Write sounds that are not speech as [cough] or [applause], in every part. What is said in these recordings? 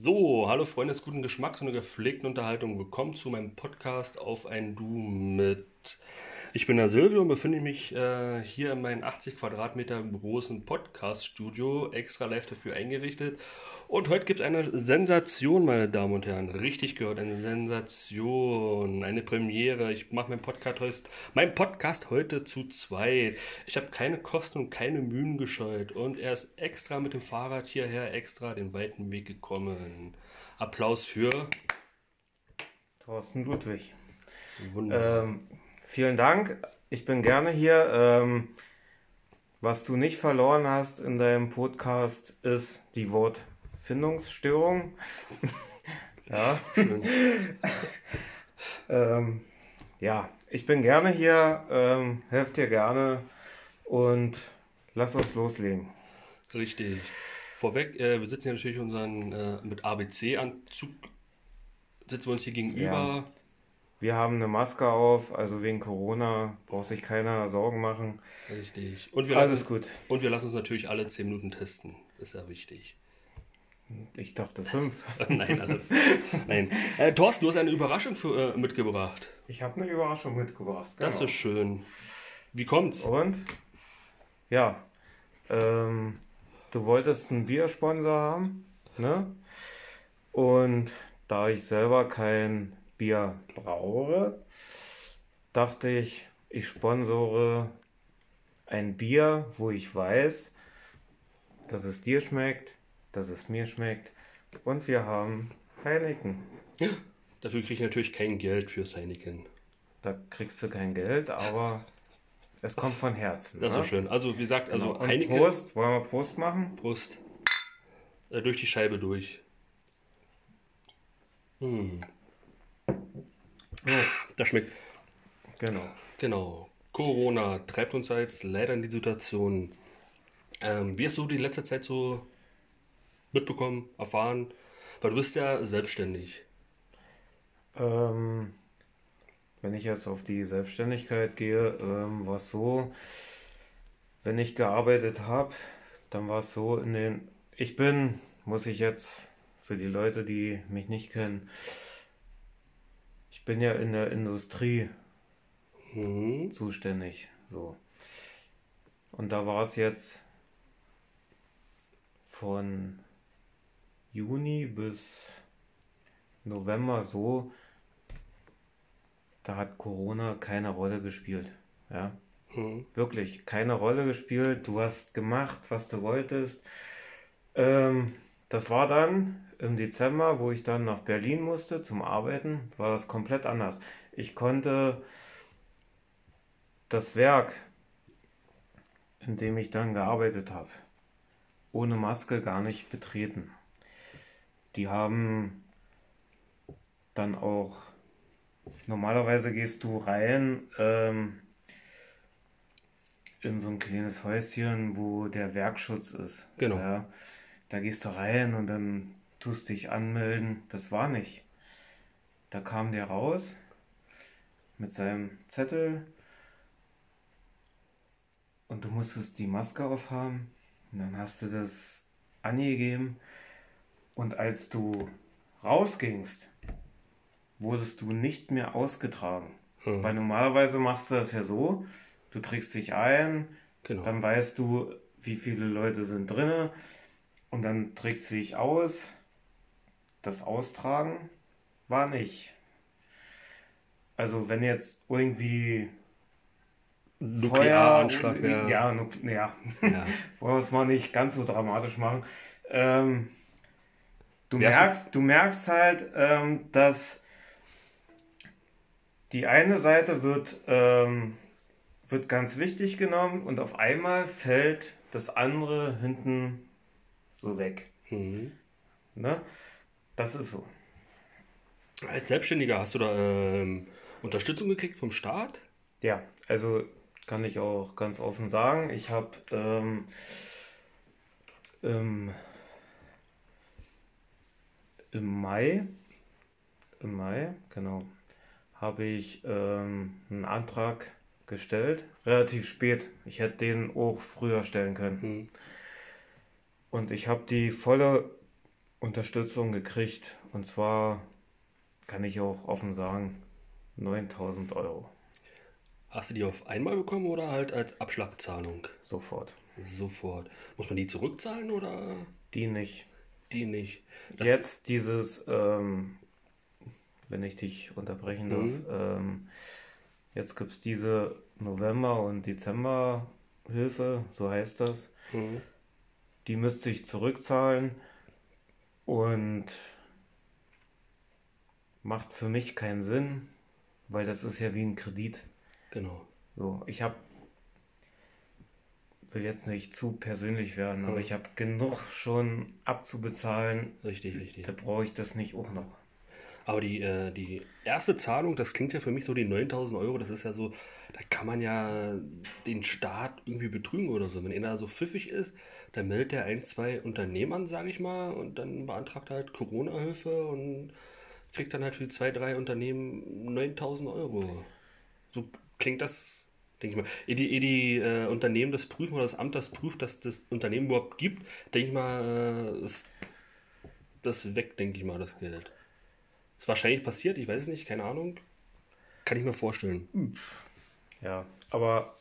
So, hallo Freunde des guten Geschmacks und der gepflegten Unterhaltung. Willkommen zu meinem Podcast auf ein Du mit. Ich bin der Silvio und befinde mich äh, hier in meinem 80 Quadratmeter großen Podcast-Studio, extra live dafür eingerichtet. Und heute gibt es eine Sensation, meine Damen und Herren. Richtig gehört, eine Sensation, eine Premiere. Ich mache meinen Podcast, heute, mein Podcast heute zu zweit. Ich habe keine Kosten und keine Mühen gescheut. Und er ist extra mit dem Fahrrad hierher, extra den weiten Weg gekommen. Applaus für Thorsten Ludwig. Wunderbar. Ähm, vielen Dank. Ich bin gerne hier. Ähm, was du nicht verloren hast in deinem Podcast ist die Wortfindungsstörung. [laughs] ja. Schön. [laughs] Ähm, ja, ich bin gerne hier. Ähm, helft dir gerne und lass uns loslegen. Richtig. Vorweg, äh, wir sitzen ja natürlich unseren äh, mit ABC-Anzug, sitzen wir uns hier gegenüber. Wir haben eine Maske auf, also wegen Corona braucht sich keiner Sorgen machen. Richtig. Und wir, lassen, Alles gut. und wir lassen uns natürlich alle 10 Minuten testen. Ist ja wichtig. Ich dachte fünf. [laughs] Nein, alle. Nein. Äh, Thorsten, du hast eine Überraschung für, äh, mitgebracht. Ich habe eine Überraschung mitgebracht. Das genau. ist schön. Wie kommt's? Und ja, ähm, du wolltest einen Biersponsor haben, ne? Und da ich selber kein Bier brauche, dachte ich, ich sponsore ein Bier, wo ich weiß, dass es dir schmeckt, dass es mir schmeckt. Und wir haben Heineken. Dafür kriege ich natürlich kein Geld für Heineken. Da kriegst du kein Geld, aber es kommt von Herzen. Das ne? ist schön. Also, wie gesagt, also Und Heineken. Prost, wollen wir Prost machen? Prost. Äh, durch die Scheibe durch. Hm. Das schmeckt. Genau. Genau. Corona treibt uns jetzt leider in die Situation. Ähm, wie hast du die letzte Zeit so mitbekommen, erfahren? Weil du bist ja selbstständig. Ähm, wenn ich jetzt auf die Selbstständigkeit gehe, ähm, war es so, wenn ich gearbeitet habe, dann war es so in den, ich bin, muss ich jetzt für die Leute, die mich nicht kennen, bin ja in der Industrie Mhm. zuständig, so. Und da war es jetzt von Juni bis November so, da hat Corona keine Rolle gespielt. Ja, Mhm. wirklich keine Rolle gespielt. Du hast gemacht, was du wolltest. Ähm, das war dann im Dezember, wo ich dann nach Berlin musste zum Arbeiten, war das komplett anders. Ich konnte das Werk, in dem ich dann gearbeitet habe, ohne Maske gar nicht betreten. Die haben dann auch, normalerweise gehst du rein ähm, in so ein kleines Häuschen, wo der Werkschutz ist. Genau. Ja, da gehst du rein und dann tust dich anmelden. Das war nicht. Da kam der raus mit seinem Zettel und du musstest die Maske aufhaben. Und dann hast du das angegeben. Und als du rausgingst, wurdest du nicht mehr ausgetragen. Mhm. Weil normalerweise machst du das ja so, du trägst dich ein, Genau. dann weißt du, wie viele Leute sind drinne und dann trägst du dich aus. Das Austragen war nicht. Also wenn jetzt irgendwie Nuklearanschlag wäre. ja, nuk ja, Ja. [laughs] wollen wir es mal nicht ganz so dramatisch machen. Ähm, du, Wärst merkst, du merkst halt, ähm, dass die eine Seite wird, ähm, wird ganz wichtig genommen und auf einmal fällt das andere hinten so weg. Mhm. Ne? Das ist so. Als Selbstständiger hast du da ähm, Unterstützung gekriegt vom Staat? Ja, also kann ich auch ganz offen sagen, ich habe ähm, im, im Mai, im Mai, genau, habe ich ähm, einen Antrag gestellt, relativ spät. Ich hätte den auch früher stellen können. Mhm. Und ich habe die volle Unterstützung gekriegt. Und zwar kann ich auch offen sagen, 9000 Euro. Hast du die auf einmal bekommen oder halt als Abschlagzahlung? Sofort. Sofort. Muss man die zurückzahlen oder Die nicht. die nicht? Das, Jetzt dieses, ähm, wenn ich dich unterbrechen darf, Mhm. ähm, jetzt gibt es diese November- und Dezemberhilfe, so heißt das. Mhm. Die müsste ich zurückzahlen und macht für mich keinen Sinn, weil das ist ja wie ein Kredit. Genau. So, ich habe, will jetzt nicht zu persönlich werden, aber Mhm. ich habe genug schon abzubezahlen. Richtig, richtig. Da brauche ich das nicht auch noch. Aber die, äh, die erste Zahlung, das klingt ja für mich so, die 9000 Euro, das ist ja so, da kann man ja den Staat irgendwie betrügen oder so. Wenn einer so pfiffig ist, dann meldet er ein, zwei Unternehmen an, sage ich mal, und dann beantragt er halt Corona-Hilfe und kriegt dann halt für zwei, drei Unternehmen 9000 Euro. So klingt das, denke ich mal. Ehe die, die äh, Unternehmen das prüfen oder das Amt das prüft, dass das Unternehmen überhaupt gibt, denke ich mal, äh, ist das weg, denke ich mal, das Geld. Ist wahrscheinlich passiert, ich weiß es nicht, keine Ahnung. Kann ich mir vorstellen. Ja, aber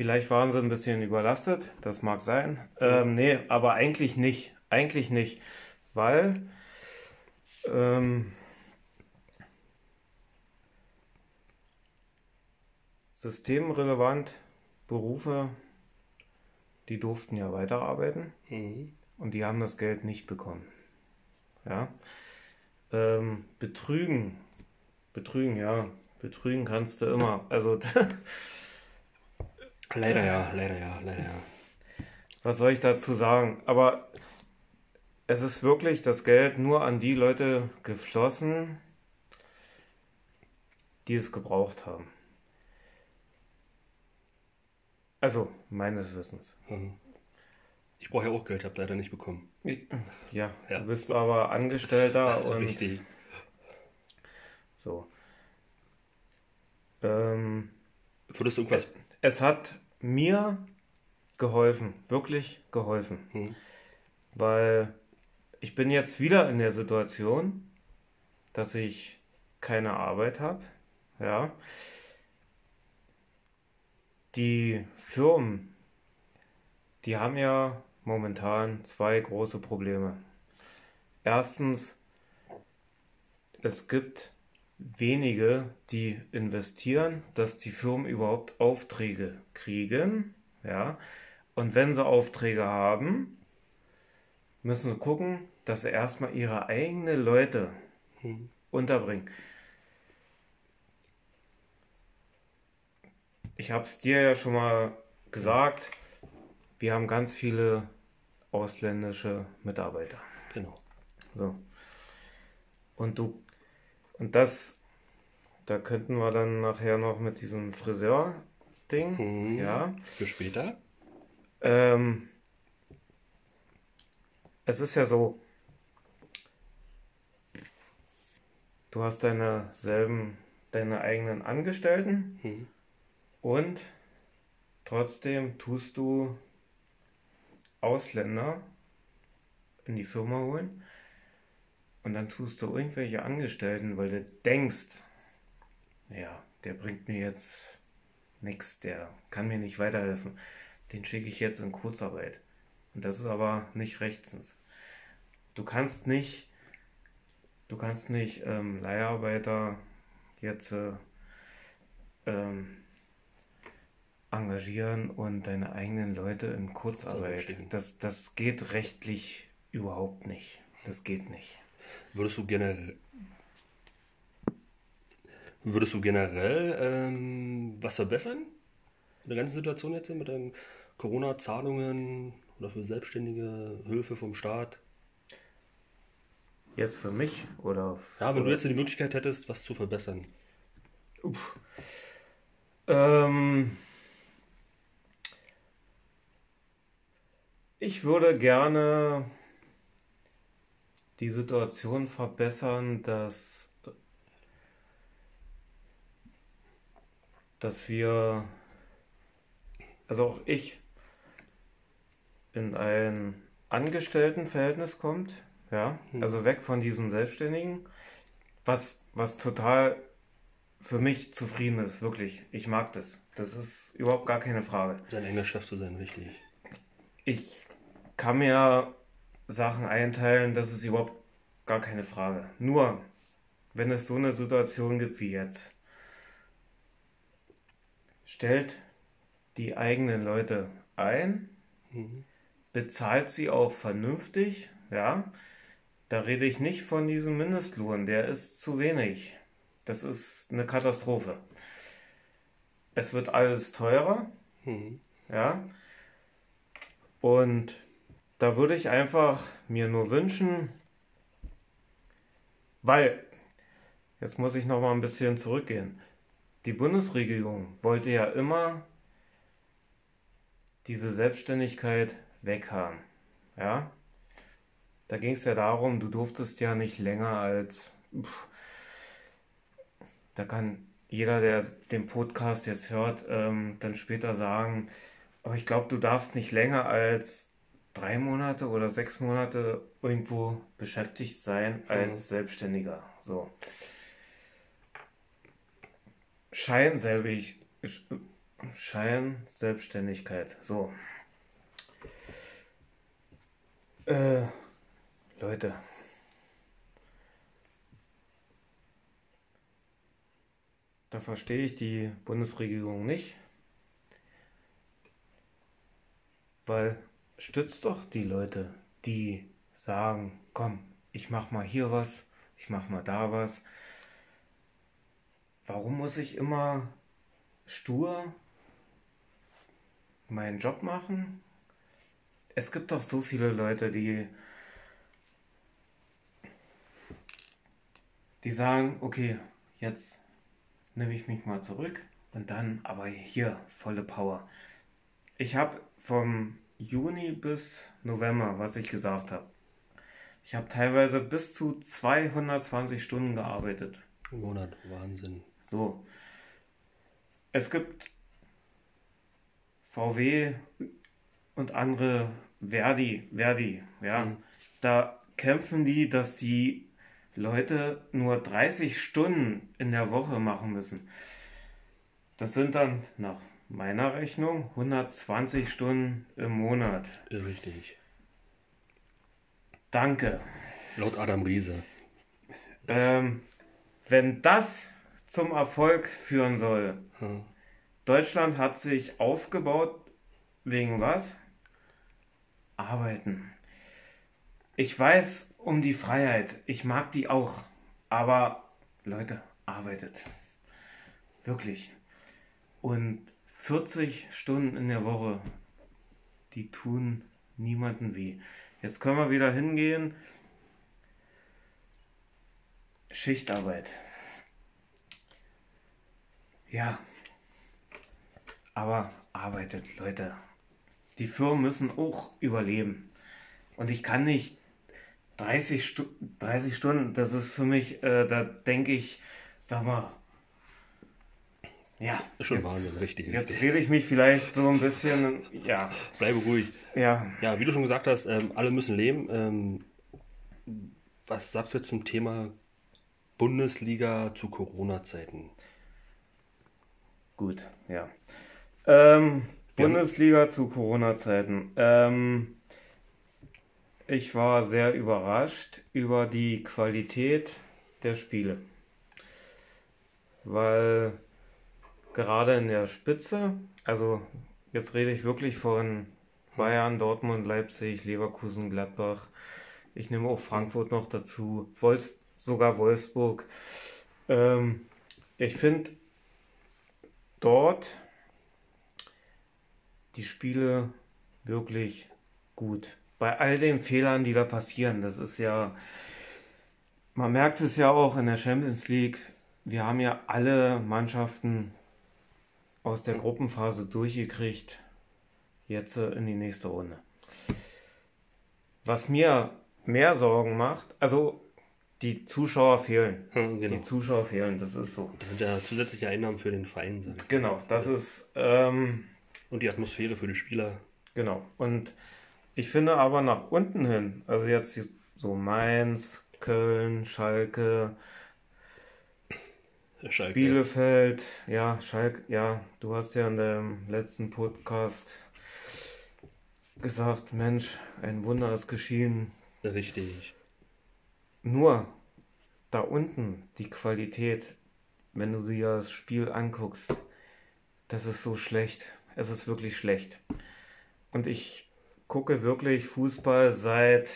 vielleicht waren sie ein bisschen überlastet, das mag sein. Ähm, nee, aber eigentlich nicht. Eigentlich nicht, weil ähm, systemrelevant Berufe, die durften ja weiterarbeiten. Mhm. Und die haben das Geld nicht bekommen. Ja. Ähm, betrügen. Betrügen, ja. Betrügen kannst du immer. Also, [laughs] [laughs] Leider ja, leider ja, leider ja. was soll ich dazu sagen? Aber es ist wirklich das Geld nur an die Leute geflossen, die es gebraucht haben. Also, meines Wissens. Mhm. Ich brauche ja auch Geld, habe leider nicht bekommen. Ja, Ja. du bist aber Angestellter [laughs] und Richtig. so. Ähm, Würdest du irgendwas. Es hat mir geholfen, wirklich geholfen. Hm. Weil ich bin jetzt wieder in der Situation, dass ich keine Arbeit habe. Ja. Die Firmen, die haben ja momentan zwei große Probleme. Erstens, es gibt wenige, die investieren, dass die Firmen überhaupt Aufträge kriegen. Ja. Und wenn sie Aufträge haben, müssen sie gucken, dass sie erstmal ihre eigenen Leute Hm. unterbringen. Ich habe es dir ja schon mal gesagt, wir haben ganz viele ausländische Mitarbeiter. Genau. So. Und du, und das, da könnten wir dann nachher noch mit diesem Friseur-Ding, Mhm. ja. Für später? Ähm, es ist ja so, du hast deine selben, deine eigenen Angestellten Mhm. und trotzdem tust du Ausländer in die Firma holen und dann tust du irgendwelche Angestellten, weil du denkst, ja, der bringt mir jetzt nichts, der kann mir nicht weiterhelfen. Den schicke ich jetzt in Kurzarbeit. Und das ist aber nicht rechtens. Du kannst nicht, du kannst nicht ähm, Leiharbeiter jetzt äh, ähm, engagieren und deine eigenen Leute in Kurzarbeit. schicken. Das, das geht rechtlich überhaupt nicht. Das geht nicht. Würdest du generell. Würdest du generell ähm, was verbessern? In der ganzen Situation jetzt mit den Corona-Zahlungen oder für Selbstständige Hilfe vom Staat? Jetzt für mich oder Ja, wenn du jetzt die Möglichkeit hättest, was zu verbessern. Ähm, ich würde gerne die Situation verbessern, dass, dass wir, also auch ich, in ein Angestelltenverhältnis kommt, ja, also weg von diesem Selbstständigen, was, was total für mich zufrieden ist, wirklich. Ich mag das. Das ist überhaupt gar keine Frage. Sein eigener Chef zu sein, richtig. Ich kann mir Sachen einteilen, das ist überhaupt gar keine Frage. Nur, wenn es so eine Situation gibt wie jetzt, stellt die eigenen Leute ein, bezahlt sie auch vernünftig, ja. Da rede ich nicht von diesem Mindestlohn, der ist zu wenig. Das ist eine Katastrophe. Es wird alles teurer, ja. Und da würde ich einfach mir nur wünschen, weil, jetzt muss ich noch mal ein bisschen zurückgehen. Die Bundesregierung wollte ja immer diese Selbstständigkeit weghaben. Ja? Da ging es ja darum, du durftest ja nicht länger als. Pff, da kann jeder, der den Podcast jetzt hört, ähm, dann später sagen, aber ich glaube, du darfst nicht länger als drei Monate oder sechs Monate irgendwo beschäftigt sein als Selbstständiger. So. Scheinselbig, Scheinselbstständigkeit. So. Äh, Leute. Da verstehe ich die Bundesregierung nicht. Weil stützt doch die Leute, die sagen, komm, ich mach mal hier was, ich mach mal da was. Warum muss ich immer stur meinen Job machen? Es gibt doch so viele Leute, die die sagen, okay, jetzt nehme ich mich mal zurück und dann aber hier volle Power. Ich habe vom Juni bis November, was ich gesagt habe, ich habe teilweise bis zu 220 Stunden gearbeitet. Im Monat, Wahnsinn. So. Es gibt VW und andere Verdi, Verdi, ja. Da kämpfen die, dass die Leute nur 30 Stunden in der Woche machen müssen. Das sind dann nach meiner Rechnung 120 Stunden im Monat. Richtig. Danke. Laut Adam Riese. Ähm, wenn das zum Erfolg führen soll, Hm. Deutschland hat sich aufgebaut wegen was? Arbeiten. Ich weiß um die Freiheit. Ich mag die auch. Aber Leute, arbeitet. Wirklich. Und 40 Stunden in der Woche, die tun niemanden weh. Jetzt können wir wieder hingehen. Schichtarbeit. Ja. Aber arbeitet, Leute. Die Firmen müssen auch überleben. Und ich kann nicht 30, Stu 30 Stunden, das ist für mich, äh, da denke ich, sag mal, ja, Ist schon jetzt, Wahnsinn, richtig. jetzt rede ich mich vielleicht so ein bisschen, ja, Bleibe ruhig. ja, Ja, wie du schon gesagt hast, ähm, alle müssen leben. Ähm, was sagst du zum Thema Bundesliga zu Corona-Zeiten? gut, ja. Ähm, Bundesliga zu Corona-Zeiten. Ähm, ich war sehr überrascht über die Qualität der Spiele. Weil gerade in der Spitze, also jetzt rede ich wirklich von Bayern, Dortmund, Leipzig, Leverkusen, Gladbach. Ich nehme auch Frankfurt noch dazu, Wolfs sogar Wolfsburg. Ähm, ich finde dort die Spiele wirklich gut. Bei all den Fehlern, die da passieren, das ist ja, man merkt es ja auch in der Champions League, wir haben ja alle Mannschaften aus der Gruppenphase durchgekriegt, jetzt äh, in die nächste Runde. Was mir mehr Sorgen macht, also die Zuschauer fehlen. Hm, Die genau. Zuschauer fehlen, das ist so. Das sind ja zusätzliche Einnahmen für den Verein, sag ich. Genau, das ist, ähm, Und die Atmosphäre für die Spieler. Genau. Und Ich finde aber nach unten hin, also jetzt so Mainz, Köln, Schalke, Schalke. Bielefeld, ja, Schalke, ja, du hast ja in dem letzten Podcast gesagt, Mensch, ein Wunder ist geschehen. Richtig. Nur da unten die Qualität, wenn du dir das Spiel anguckst, das ist so schlecht. Es ist wirklich schlecht. Und ich gucke wirklich Fußball seit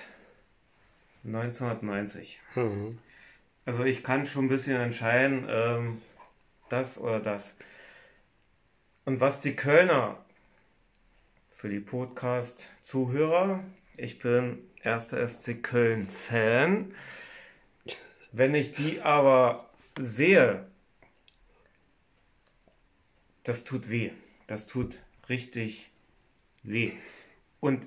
1990. Mhm. Also ich kann schon ein bisschen entscheiden, ähm, das oder das. Und was die Kölner für die Podcast-Zuhörer, ich bin 1. FC Köln-Fan. Wenn ich die aber sehe, das tut weh. Das tut richtig weh. Und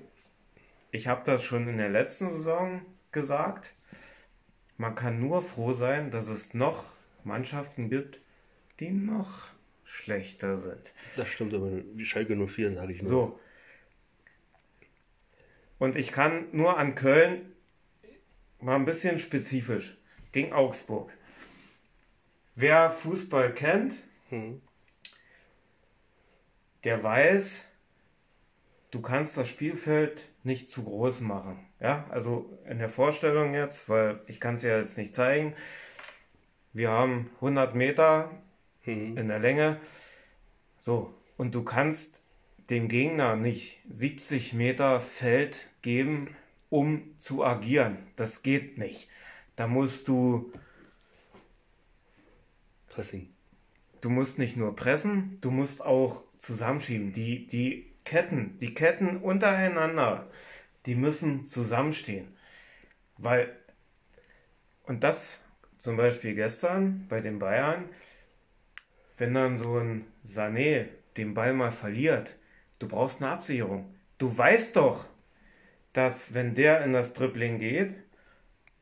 ich habe das schon in der letzten Saison gesagt. Man kann nur froh sein, dass es noch Mannschaften gibt, die noch schlechter sind. Das stimmt, aber wie Schalke 04, sage ich nur. So. Und ich kann nur an Köln mal ein bisschen spezifisch gegen Augsburg. Wer Fußball kennt, Mhm. der weiß, du kannst das Spielfeld nicht zu groß machen. Ja, also in der Vorstellung jetzt, weil ich kann es ja jetzt nicht zeigen. Wir haben 100 Meter Mhm. in der Länge. So, und du kannst dem Gegner nicht 70 Meter Feld geben, um zu agieren. Das geht nicht. Da musst du, Pressing. du musst nicht nur pressen, du musst auch zusammenschieben. Die, die Ketten, die Ketten untereinander, die müssen zusammenstehen. Weil, und das zum Beispiel gestern bei den Bayern, wenn dann so ein Sané den Ball mal verliert, du brauchst eine Absicherung. Du weißt doch, dass wenn der in das Dribbling geht,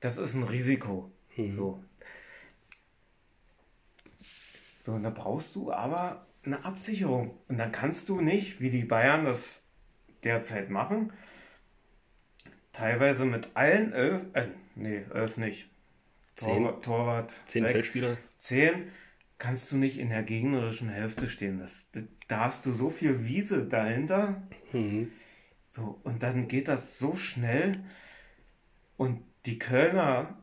das ist ein Risiko. So. So, und da brauchst du aber eine Absicherung. Und dann kannst du nicht, wie die Bayern das derzeit machen, teilweise mit allen elf, äh, nee, elf nicht. Zehn. Torwart, Torwart Zehn weg. Feldspieler. 10 kannst du nicht in der gegnerischen Hälfte stehen. Das, da hast du so viel Wiese dahinter. Mhm. So, und dann geht das so schnell. Und die Kölner,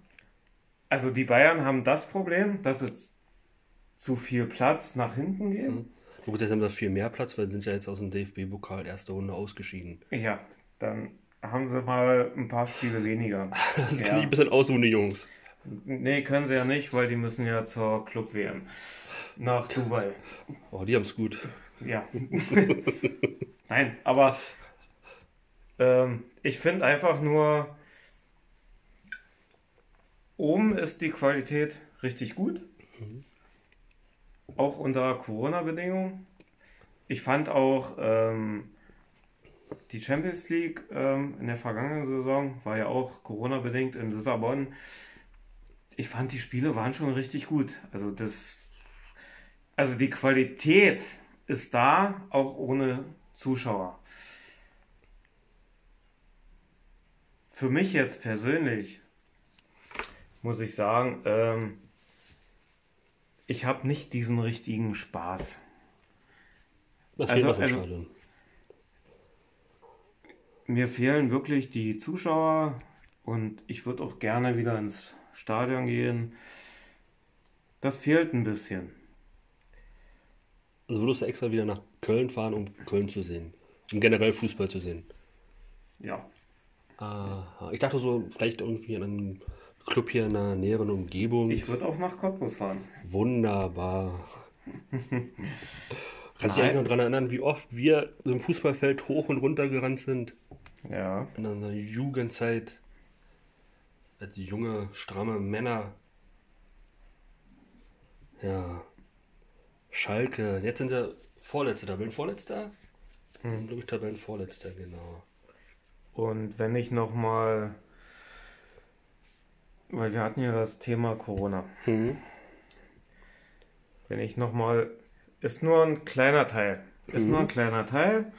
also die Bayern haben das Problem, dass es zu viel Platz nach hinten geht. Gut, jetzt haben wir viel mehr Platz, weil sie sind ja jetzt aus dem DFB-Pokal erste Runde ausgeschieden. Ja, dann haben sie mal ein paar Spiele weniger. [laughs] Das kann ich ja. ein bisschen ausruhen, die Jungs. Nee, können sie ja nicht, weil die müssen ja zur Club-WM nach Dubai. Oh, die haben es gut. Ja. [laughs] [laughs] Nein, aber ähm, ich finde einfach nur, oben ist die Qualität richtig gut. Auch unter Corona-Bedingungen. Ich fand auch ähm, die Champions League ähm, in der vergangenen Saison, war ja auch Corona-bedingt in Lissabon. Ich fand, die Spiele waren schon richtig gut. Also das, also die Qualität ist da, auch ohne Zuschauer. Für mich jetzt persönlich muss ich sagen, ähm, ich habe nicht diesen richtigen Spaß. Das Also- was im also- Stadion. Mir fehlen wirklich die Zuschauer und ich würde auch gerne wieder ins Stadion gehen. Das fehlt ein bisschen. Also würdest du extra wieder nach Köln fahren, um Köln zu sehen. Um generell Fußball zu sehen. Ja. Aha. Ich dachte so, vielleicht irgendwie in einem Club hier in der näheren Umgebung. Ich würde auch nach Cottbus fahren. Wunderbar. [laughs] Kannst du dich eigentlich noch daran erinnern, wie oft wir im Fußballfeld hoch und runter gerannt sind? Ja. In unserer Jugendzeit. Als junge, stramme Männer. Ja. Schalke. Jetzt sind sie Vorletzter. Tabellenvorletzter? Hm. Glaube ich, Tabellenvorletzter, genau. Und wenn ich nochmal, weil wir hatten ja das Thema Corona, Mhm. wenn ich nochmal, ist nur ein kleiner Teil, ist Mhm. nur ein kleiner Teil.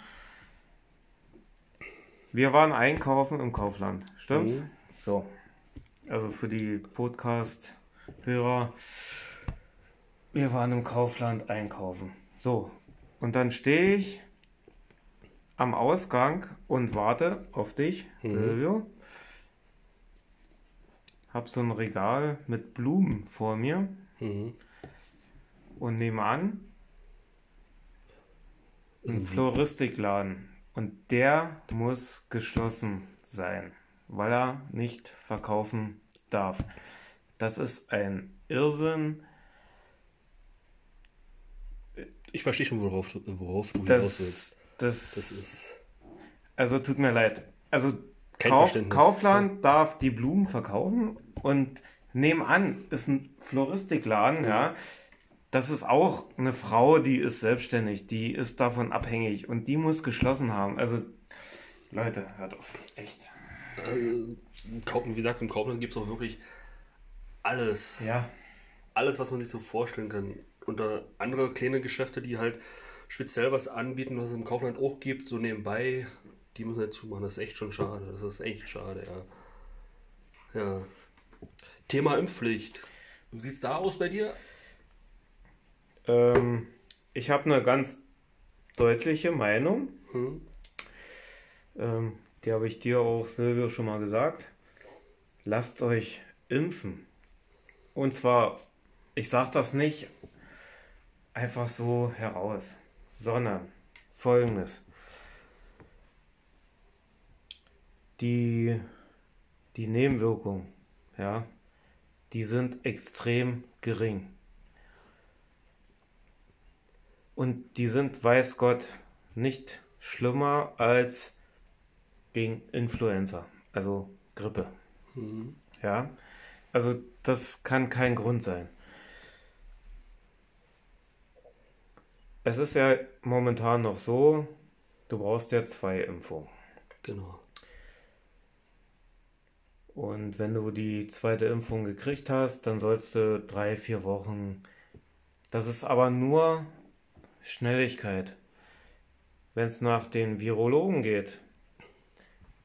Wir waren einkaufen im Kaufland, stimmt's? Mhm. So. Also für die Podcast-Hörer. Wir waren im Kaufland einkaufen. So. Und dann stehe ich am Ausgang und warte auf dich, mhm. Silvio. Hab so ein Regal mit Blumen vor mir. Mhm. Und nebenan ist ein mhm. Floristikladen. Und der muss geschlossen sein, weil er nicht verkaufen darf. Das ist ein Irrsinn. Ich verstehe schon, worauf du, worauf du das, hinaus willst. Das, das ist. Also tut mir leid. Also Kauf, Kaufland ja. darf die Blumen verkaufen und nebenan ist ein Floristikladen, ja. ja. Das ist auch eine Frau, die ist selbstständig, die ist davon abhängig und die muss geschlossen haben. Also, Leute, hört auf. Echt. Äh, wie gesagt, im Kaufland gibt es auch wirklich alles. Ja. Alles, was man sich so vorstellen kann. Unter andere kleine Geschäfte, die halt speziell was anbieten, was es im Kaufland auch gibt, so nebenbei, die müssen halt zumachen. Das ist echt schon schade. Das ist echt schade, ja. Ja. Thema Impfpflicht. Wie sieht es da aus bei dir? Ähm, ich habe eine ganz deutliche Meinung. Hm. Ähm, die habe ich dir auch, Silvio, schon mal gesagt. Lasst euch impfen. Und zwar, ich sage das nicht einfach so heraus, sondern folgendes. Die, die Nebenwirkungen, ja, die sind extrem gering. Und die sind, weiß Gott, nicht schlimmer als gegen Influenza, also Grippe. Mhm. Ja, also das kann kein Grund sein. Es ist ja momentan noch so, du brauchst ja zwei Impfungen. Genau. Und wenn du die zweite Impfung gekriegt hast, dann sollst du drei, vier Wochen. Das ist aber nur Schnelligkeit. Wenn es nach den Virologen geht,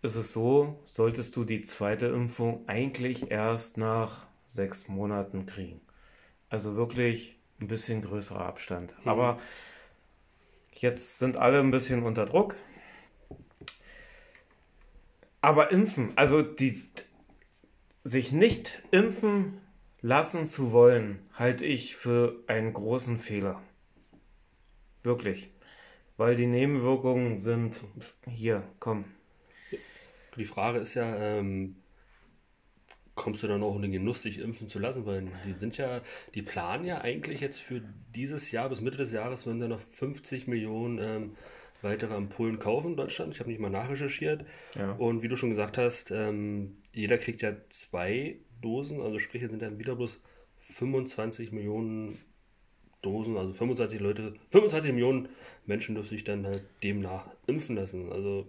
ist es so, solltest du die zweite Impfung eigentlich erst nach sechs Monaten kriegen. Also wirklich ein bisschen größerer Abstand. Mhm. Aber jetzt sind alle ein bisschen unter Druck. Aber impfen, also die sich nicht impfen lassen zu wollen, halte ich für einen großen Fehler. Wirklich. Weil die Nebenwirkungen sind hier, komm. Die Frage ist ja, ähm, kommst du dann auch in den Genuss, dich impfen zu lassen? Weil die sind ja, die planen ja eigentlich jetzt für dieses Jahr, bis Mitte des Jahres, werden da noch 50 Millionen ähm, weitere Ampullen kaufen in Deutschland. Ich habe nicht mal nachrecherchiert. Ja. Und wie du schon gesagt hast, ähm, jeder kriegt ja zwei Dosen, also sprich, es sind dann wieder bloß 25 Millionen Dosen, also 25 Leute, 25 Millionen Menschen dürfen sich dann halt demnach impfen lassen. Also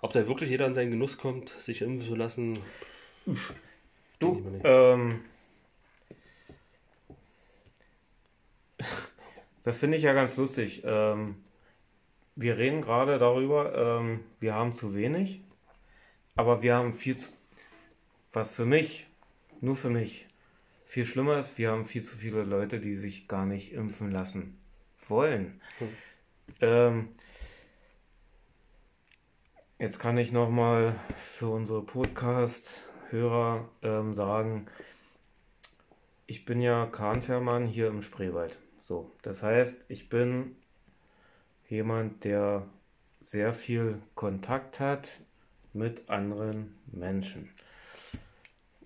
ob da wirklich jeder an seinen Genuss kommt, sich impfen zu lassen. Du, ähm, das finde ich ja ganz lustig. Ähm, wir reden gerade darüber, ähm, wir haben zu wenig, aber wir haben viel zu, was für mich, nur für mich, viel schlimmer ist, wir haben viel zu viele Leute, die sich gar nicht impfen lassen wollen. Hm. Ähm, jetzt kann ich nochmal für unsere Podcast-Hörer ähm, sagen, ich bin ja Kahnfährmann hier im Spreewald. So, das heißt, ich bin jemand, der sehr viel Kontakt hat mit anderen Menschen.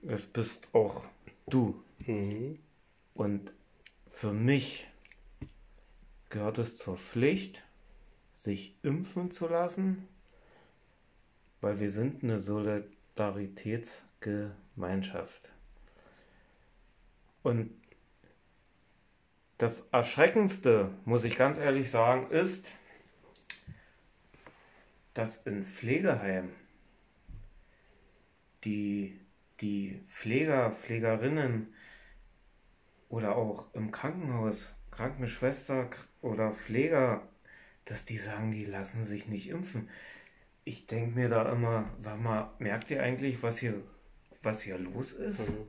Es bist auch du. Mhm. Und für mich gehört es zur Pflicht, sich impfen zu lassen, weil wir sind eine Solidaritätsgemeinschaft. Und das Erschreckendste, muss ich ganz ehrlich sagen, ist, dass in Pflegeheimen die, die Pfleger, Pflegerinnen oder auch im Krankenhaus, Krankenschwester oder Pfleger, dass die sagen, die lassen sich nicht impfen. ich denke mir da immer, sag mal, merkt ihr eigentlich, was hier, was hier los ist? Mhm.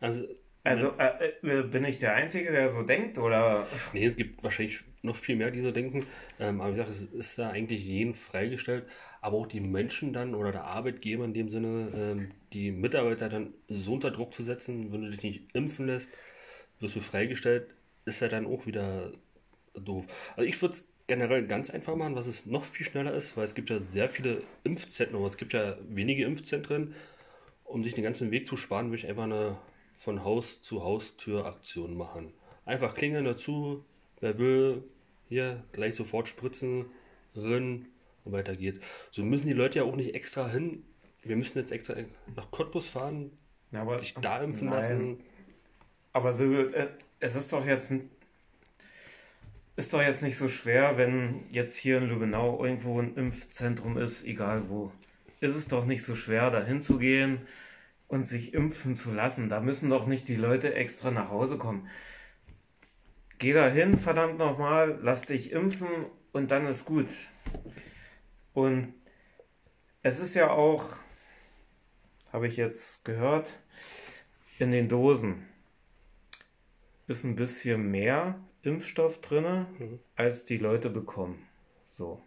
Also, Also äh, äh, bin ich der Einzige, der so denkt, oder? nee, es gibt wahrscheinlich noch viel mehr, die so denken. Ähm, aber wie gesagt, es ist da eigentlich jeden freigestellt. Aber auch die Menschen dann oder der Arbeitgeber in dem Sinne, ähm, die Mitarbeiter dann so unter Druck zu setzen, wenn du dich nicht impfen lässt, wirst du freigestellt, ist ja dann auch wieder doof. Also ich würde es generell ganz einfach machen, was es noch viel schneller ist, weil es gibt ja sehr viele Impfzentren, aber es gibt ja wenige Impfzentren. Um sich den ganzen Weg zu sparen, würde ich einfach eine von Haus zu Haustür Aktion machen. Einfach klingeln dazu, wer will, hier gleich sofort spritzen, rein und weiter geht's. So müssen die Leute ja auch nicht extra hin. Wir müssen jetzt extra nach Cottbus fahren, Ja, aber, sich da impfen Nein. lassen. Aber Silvio, äh, es ist doch jetzt ist doch jetzt nicht so schwer, wenn jetzt hier in Lübbenau irgendwo ein Impfzentrum ist, egal wo. Ist es doch nicht so schwer, da hinzugehen und sich impfen zu lassen. Da müssen doch nicht die Leute extra nach Hause kommen. Geh da hin, verdammt nochmal, lass dich impfen und dann ist gut. Und es ist ja auch, habe ich jetzt gehört, in den Dosen ist ein bisschen mehr Impfstoff drin, als die Leute bekommen. So.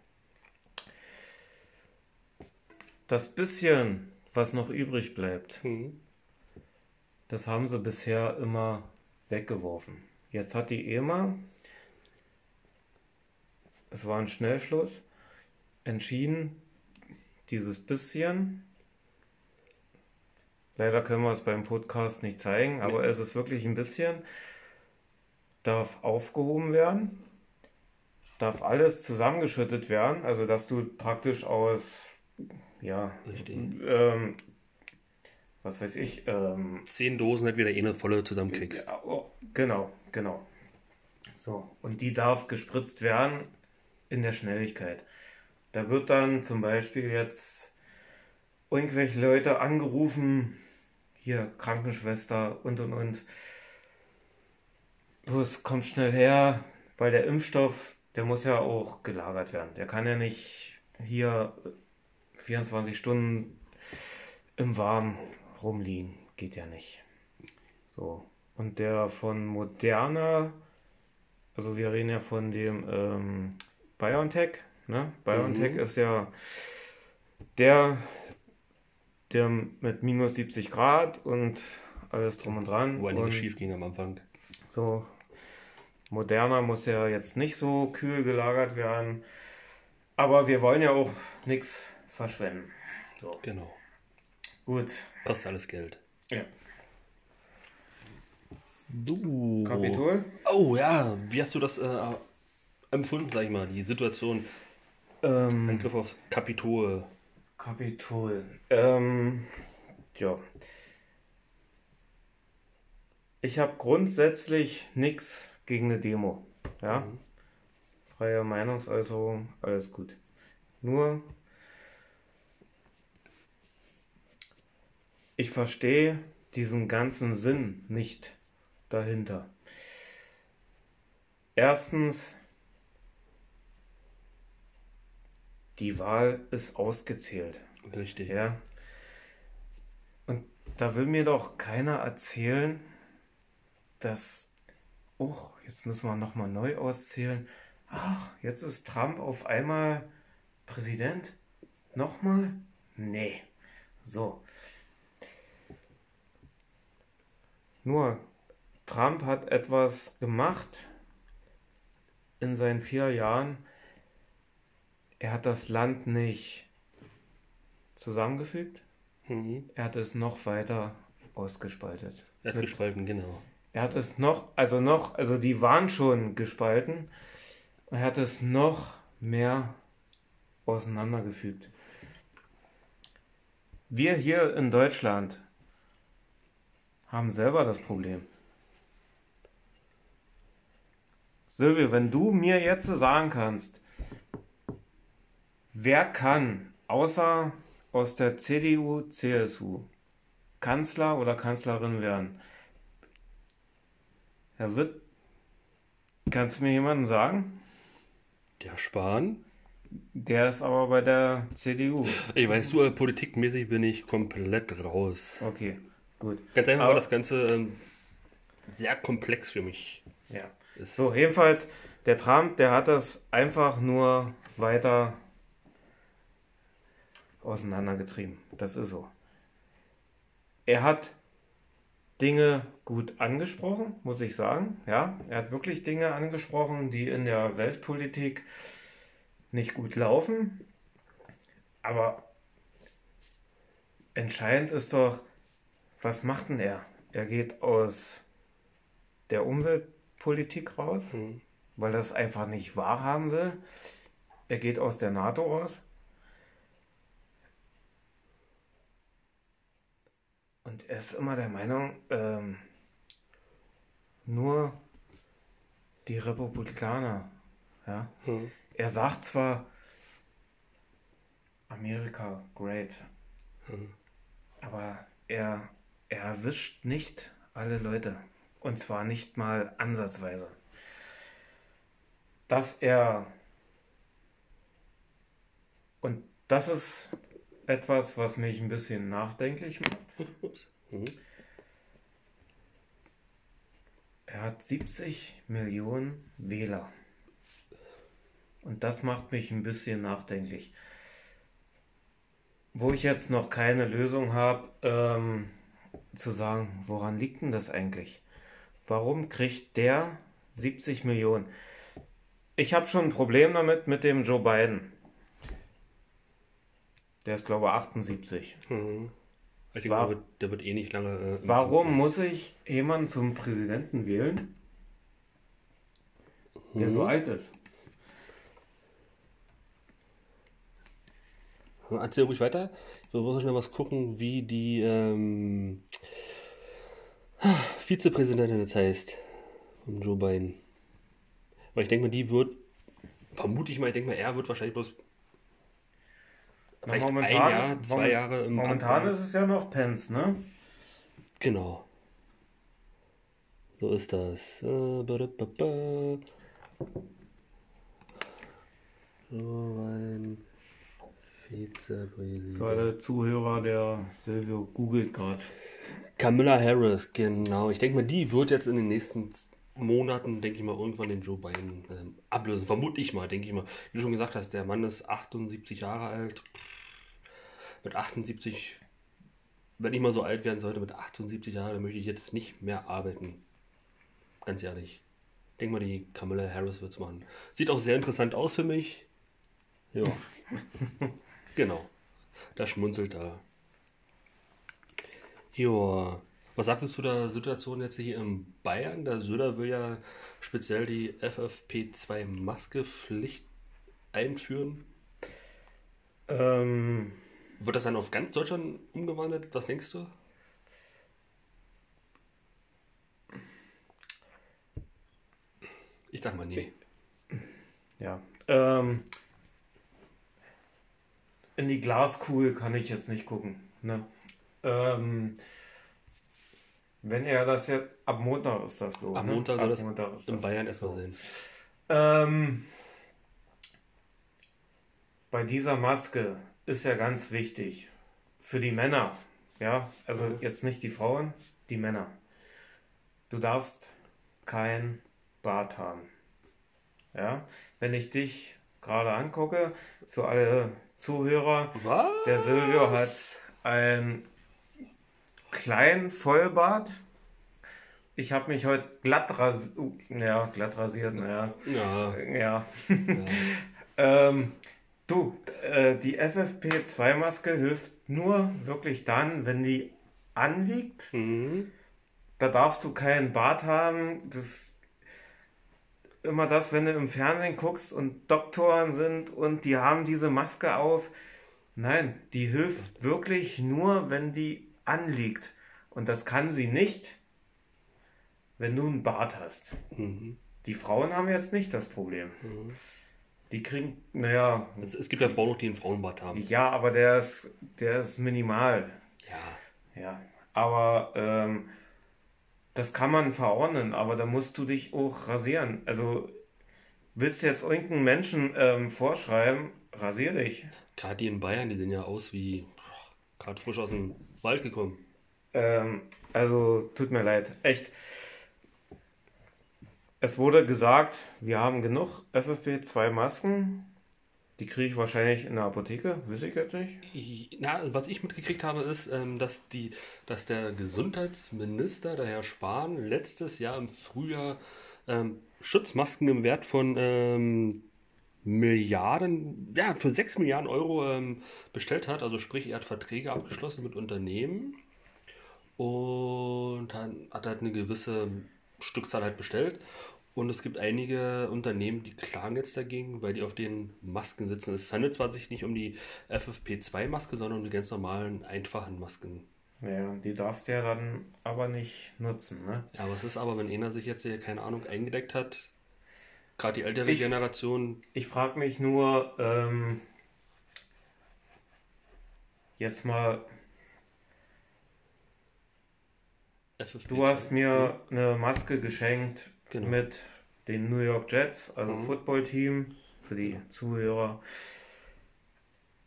Das bisschen, was noch übrig bleibt, Mhm. das haben sie bisher immer weggeworfen. Jetzt hat die EMA, es war ein Schnellschluss, entschieden, dieses bisschen, leider können wir es beim Podcast nicht zeigen, aber es ist wirklich ein bisschen, darf aufgehoben werden, darf alles zusammengeschüttet werden, also dass du praktisch aus, ja, ähm, was weiß ich, ähm, Zehn Dosen halt wieder eine volle zusammenkriegst. ja, oh, genau, genau. So, und die darf gespritzt werden in der Schnelligkeit. Da wird dann zum Beispiel jetzt irgendwelche Leute angerufen, hier Krankenschwester und und und. Los, kommt schnell her, weil der Impfstoff, der muss ja auch gelagert werden. Der kann ja nicht hier 24 Stunden im Warmen rumliegen. Geht ja nicht. So. Und der von Moderna, also wir reden ja von dem ähm, BioNTech, ne? BioNTech Mhm. ist ja der, der mit minus 70 Grad und alles drum und dran. Wo einiges schief ging am Anfang. so. Moderna muss ja jetzt nicht so kühl gelagert werden. Aber wir wollen ja auch nichts verschwenden. So. Genau. Gut. Kostet alles Geld. Ja. Du. Kapitol? Oh ja, wie hast du das äh, empfunden, sag ich mal, die Situation? Ähm, Angriff auf Kapitol. Kapitol. Ähm, ja. Ich habe grundsätzlich nichts gegen eine Demo. Ja. Mhm. Freie Meinungsäußerung, alles gut. Nur, ich verstehe diesen ganzen Sinn nicht dahinter. Erstens, die Wahl ist ausgezählt. Richtig. Ja. Und da will mir doch keiner erzählen, dass, oh, jetzt müssen wir nochmal neu auszählen. Ach, jetzt ist Trump auf einmal Präsident? Nochmal? Nee. So. Nur, Trump hat etwas gemacht in seinen vier Jahren. Er hat das Land nicht zusammengefügt. Mhm. Er hat es noch weiter ausgespaltet. Er hat gespalten, genau. Er hat es noch, also noch, also die waren schon gespalten. Er hat es noch mehr auseinandergefügt. Wir hier in Deutschland haben selber das Problem. Silvio, wenn du mir jetzt sagen kannst, wer kann außer aus der CDU, CSU Kanzler oder Kanzlerin werden? Er wird. Kannst du mir jemanden sagen? Der Spahn? Der ist aber bei der CDU. Ich weiß, du, politikmäßig bin ich komplett raus. Okay, gut. Ganz einfach, Aber- weil das Ganze ähm, sehr komplex für mich Ja. ist. So, jedenfalls, der Trump, der hat das einfach nur weiter auseinandergetrieben. Das ist so. Er hat Dinge gut angesprochen, muss ich sagen. Ja, er hat wirklich Dinge angesprochen, die in der Weltpolitik nicht gut laufen. Aber entscheidend ist doch, was macht denn er? Er geht aus der Umweltpolitik raus, Mhm. weil er es einfach nicht wahrhaben will. Er geht aus der NATO raus. Und er ist immer der Meinung, ähm, nur die Republikaner. Ja? Mhm. Er sagt zwar, Amerika, great, Mhm. aber er, er erwischt nicht alle Leute. Und zwar nicht mal ansatzweise. Dass er. Und das ist etwas, was mich ein bisschen nachdenklich macht. [laughs] Mhm. Er hat 70 Millionen Wähler. Und das macht mich ein bisschen nachdenklich. Wo ich jetzt noch keine Lösung habe, ähm, zu sagen, woran liegt denn das eigentlich? Warum kriegt der 70 Millionen? Ich habe schon ein Problem damit mit dem Joe Biden. Der ist, glaube ich, 78. Mhm. Ich denke, War- der, wird, der wird eh nicht lange. Äh, Warum muss ich jemanden zum Präsidenten wählen, der so Mhm. alt ist? Erzähl ruhig weiter. Wir müssen schnell was gucken, wie die ähm, Vizepräsidentin jetzt heißt. Von Joe Biden. Weil ich denke mal, die wird, vermute ich mal, ich denke mal, er wird wahrscheinlich bloß Na, vielleicht ein momentan- Jahr, zwei moment- Jahre im Momentan Amt- ist es ja noch Pence, ne? Genau. So ist das. Äh. So ein Vizepräsident. Für alle Zuhörer, der Silvio googelt gerade. Camilla Harris, genau. Ich denke mal, die wird jetzt in den nächsten Monaten, denke ich mal, irgendwann den Joe Biden ähm, ablösen. Vermute ich mal, denke ich mal. Wie du schon gesagt hast, der Mann ist 78 Jahre alt. Mit 78, wenn ich mal so alt werden sollte, mit 78 Jahren, dann möchte ich jetzt nicht mehr arbeiten. Ganz ehrlich. Ich denke mal, die Camilla Harris wird es machen. Sieht auch sehr interessant aus für mich. Ja. [laughs] genau. Da schmunzelt er. Joa. Was sagst du zu der Situation jetzt hier in Bayern? Der Söder will ja speziell die FFP2-Maske-Pflicht einführen. Ähm, Wird das dann auf ganz Deutschland umgewandelt? Was denkst du? Ich sag mal nee. ja. Ähm, in die Glaskugel kann ich jetzt nicht gucken. Ne? Ähm, wenn er das jetzt. Ab Montag ist das, glaube ich. Am ne? Montag soll Ab das Montag ist in das. Bayern erstmal sein. Ähm, bei dieser Maske ist ja ganz wichtig für die Männer, ja, also Mhm. jetzt nicht die Frauen, die Männer. Du darfst kein Bart haben. Ja, wenn ich dich gerade angucke, für alle Zuhörer, Was? der Silvio hat einen kleinen Vollbart. Ich habe mich heute glatt rasiert. Ja, glatt rasiert, naja. Ja. Ja. ja. [laughs] Ähm, du, äh, die FFP2-Maske hilft nur wirklich dann, wenn die anliegt. Mhm. Da darfst du keinen Bart haben. Das immer das, wenn du im Fernsehen guckst und Doktoren sind und die haben diese Maske auf. Nein, die hilft wirklich nur, wenn die anliegt. Und das kann sie nicht, wenn du einen Bart hast. Mhm. Die Frauen haben jetzt nicht das Problem. Die kriegen, naja, Es, es gibt ja Frauen noch, die einen Frauenbart haben. ja, aber der ist, der ist minimal. Ja. Ja, aber ähm, das kann man verordnen, aber da musst du dich auch rasieren. Also willst du jetzt irgendeinen Menschen ähm, vorschreiben, rasier dich. Gerade die in Bayern, die sehen ja aus wie gerade frisch aus dem Wald gekommen. Ähm, also tut mir leid, echt. Es wurde gesagt, wir haben genug FFP2 Masken. Die kriege ich wahrscheinlich in der Apotheke, weiß ich jetzt nicht. Na, was ich mitgekriegt habe, ist, ähm, dass, die, dass der Gesundheitsminister, der Herr Spahn, letztes Jahr im Frühjahr ähm, Schutzmasken im Wert von ähm, Milliarden, ja, für 6 Milliarden Euro ähm, bestellt hat. Also sprich, er hat Verträge abgeschlossen mit Unternehmen und hat, hat halt eine gewisse Stückzahl halt bestellt. Und es gibt einige Unternehmen, die klagen jetzt dagegen, weil die auf den Masken sitzen. Es handelt zwar sich nicht um die FFP2-Maske, sondern um die ganz normalen, einfachen Masken. Ja, die darfst du ja dann aber nicht nutzen, ne? Ja, was ist aber, wenn einer sich jetzt hier, keine Ahnung, eingedeckt hat? Gerade die ältere Ich- Generation. Ich frage mich nur, ähm, jetzt mal, FFP2. du hast mir eine Maske geschenkt Genau. mit den New York Jets, also Mhm. Footballteam, für die Zuhörer.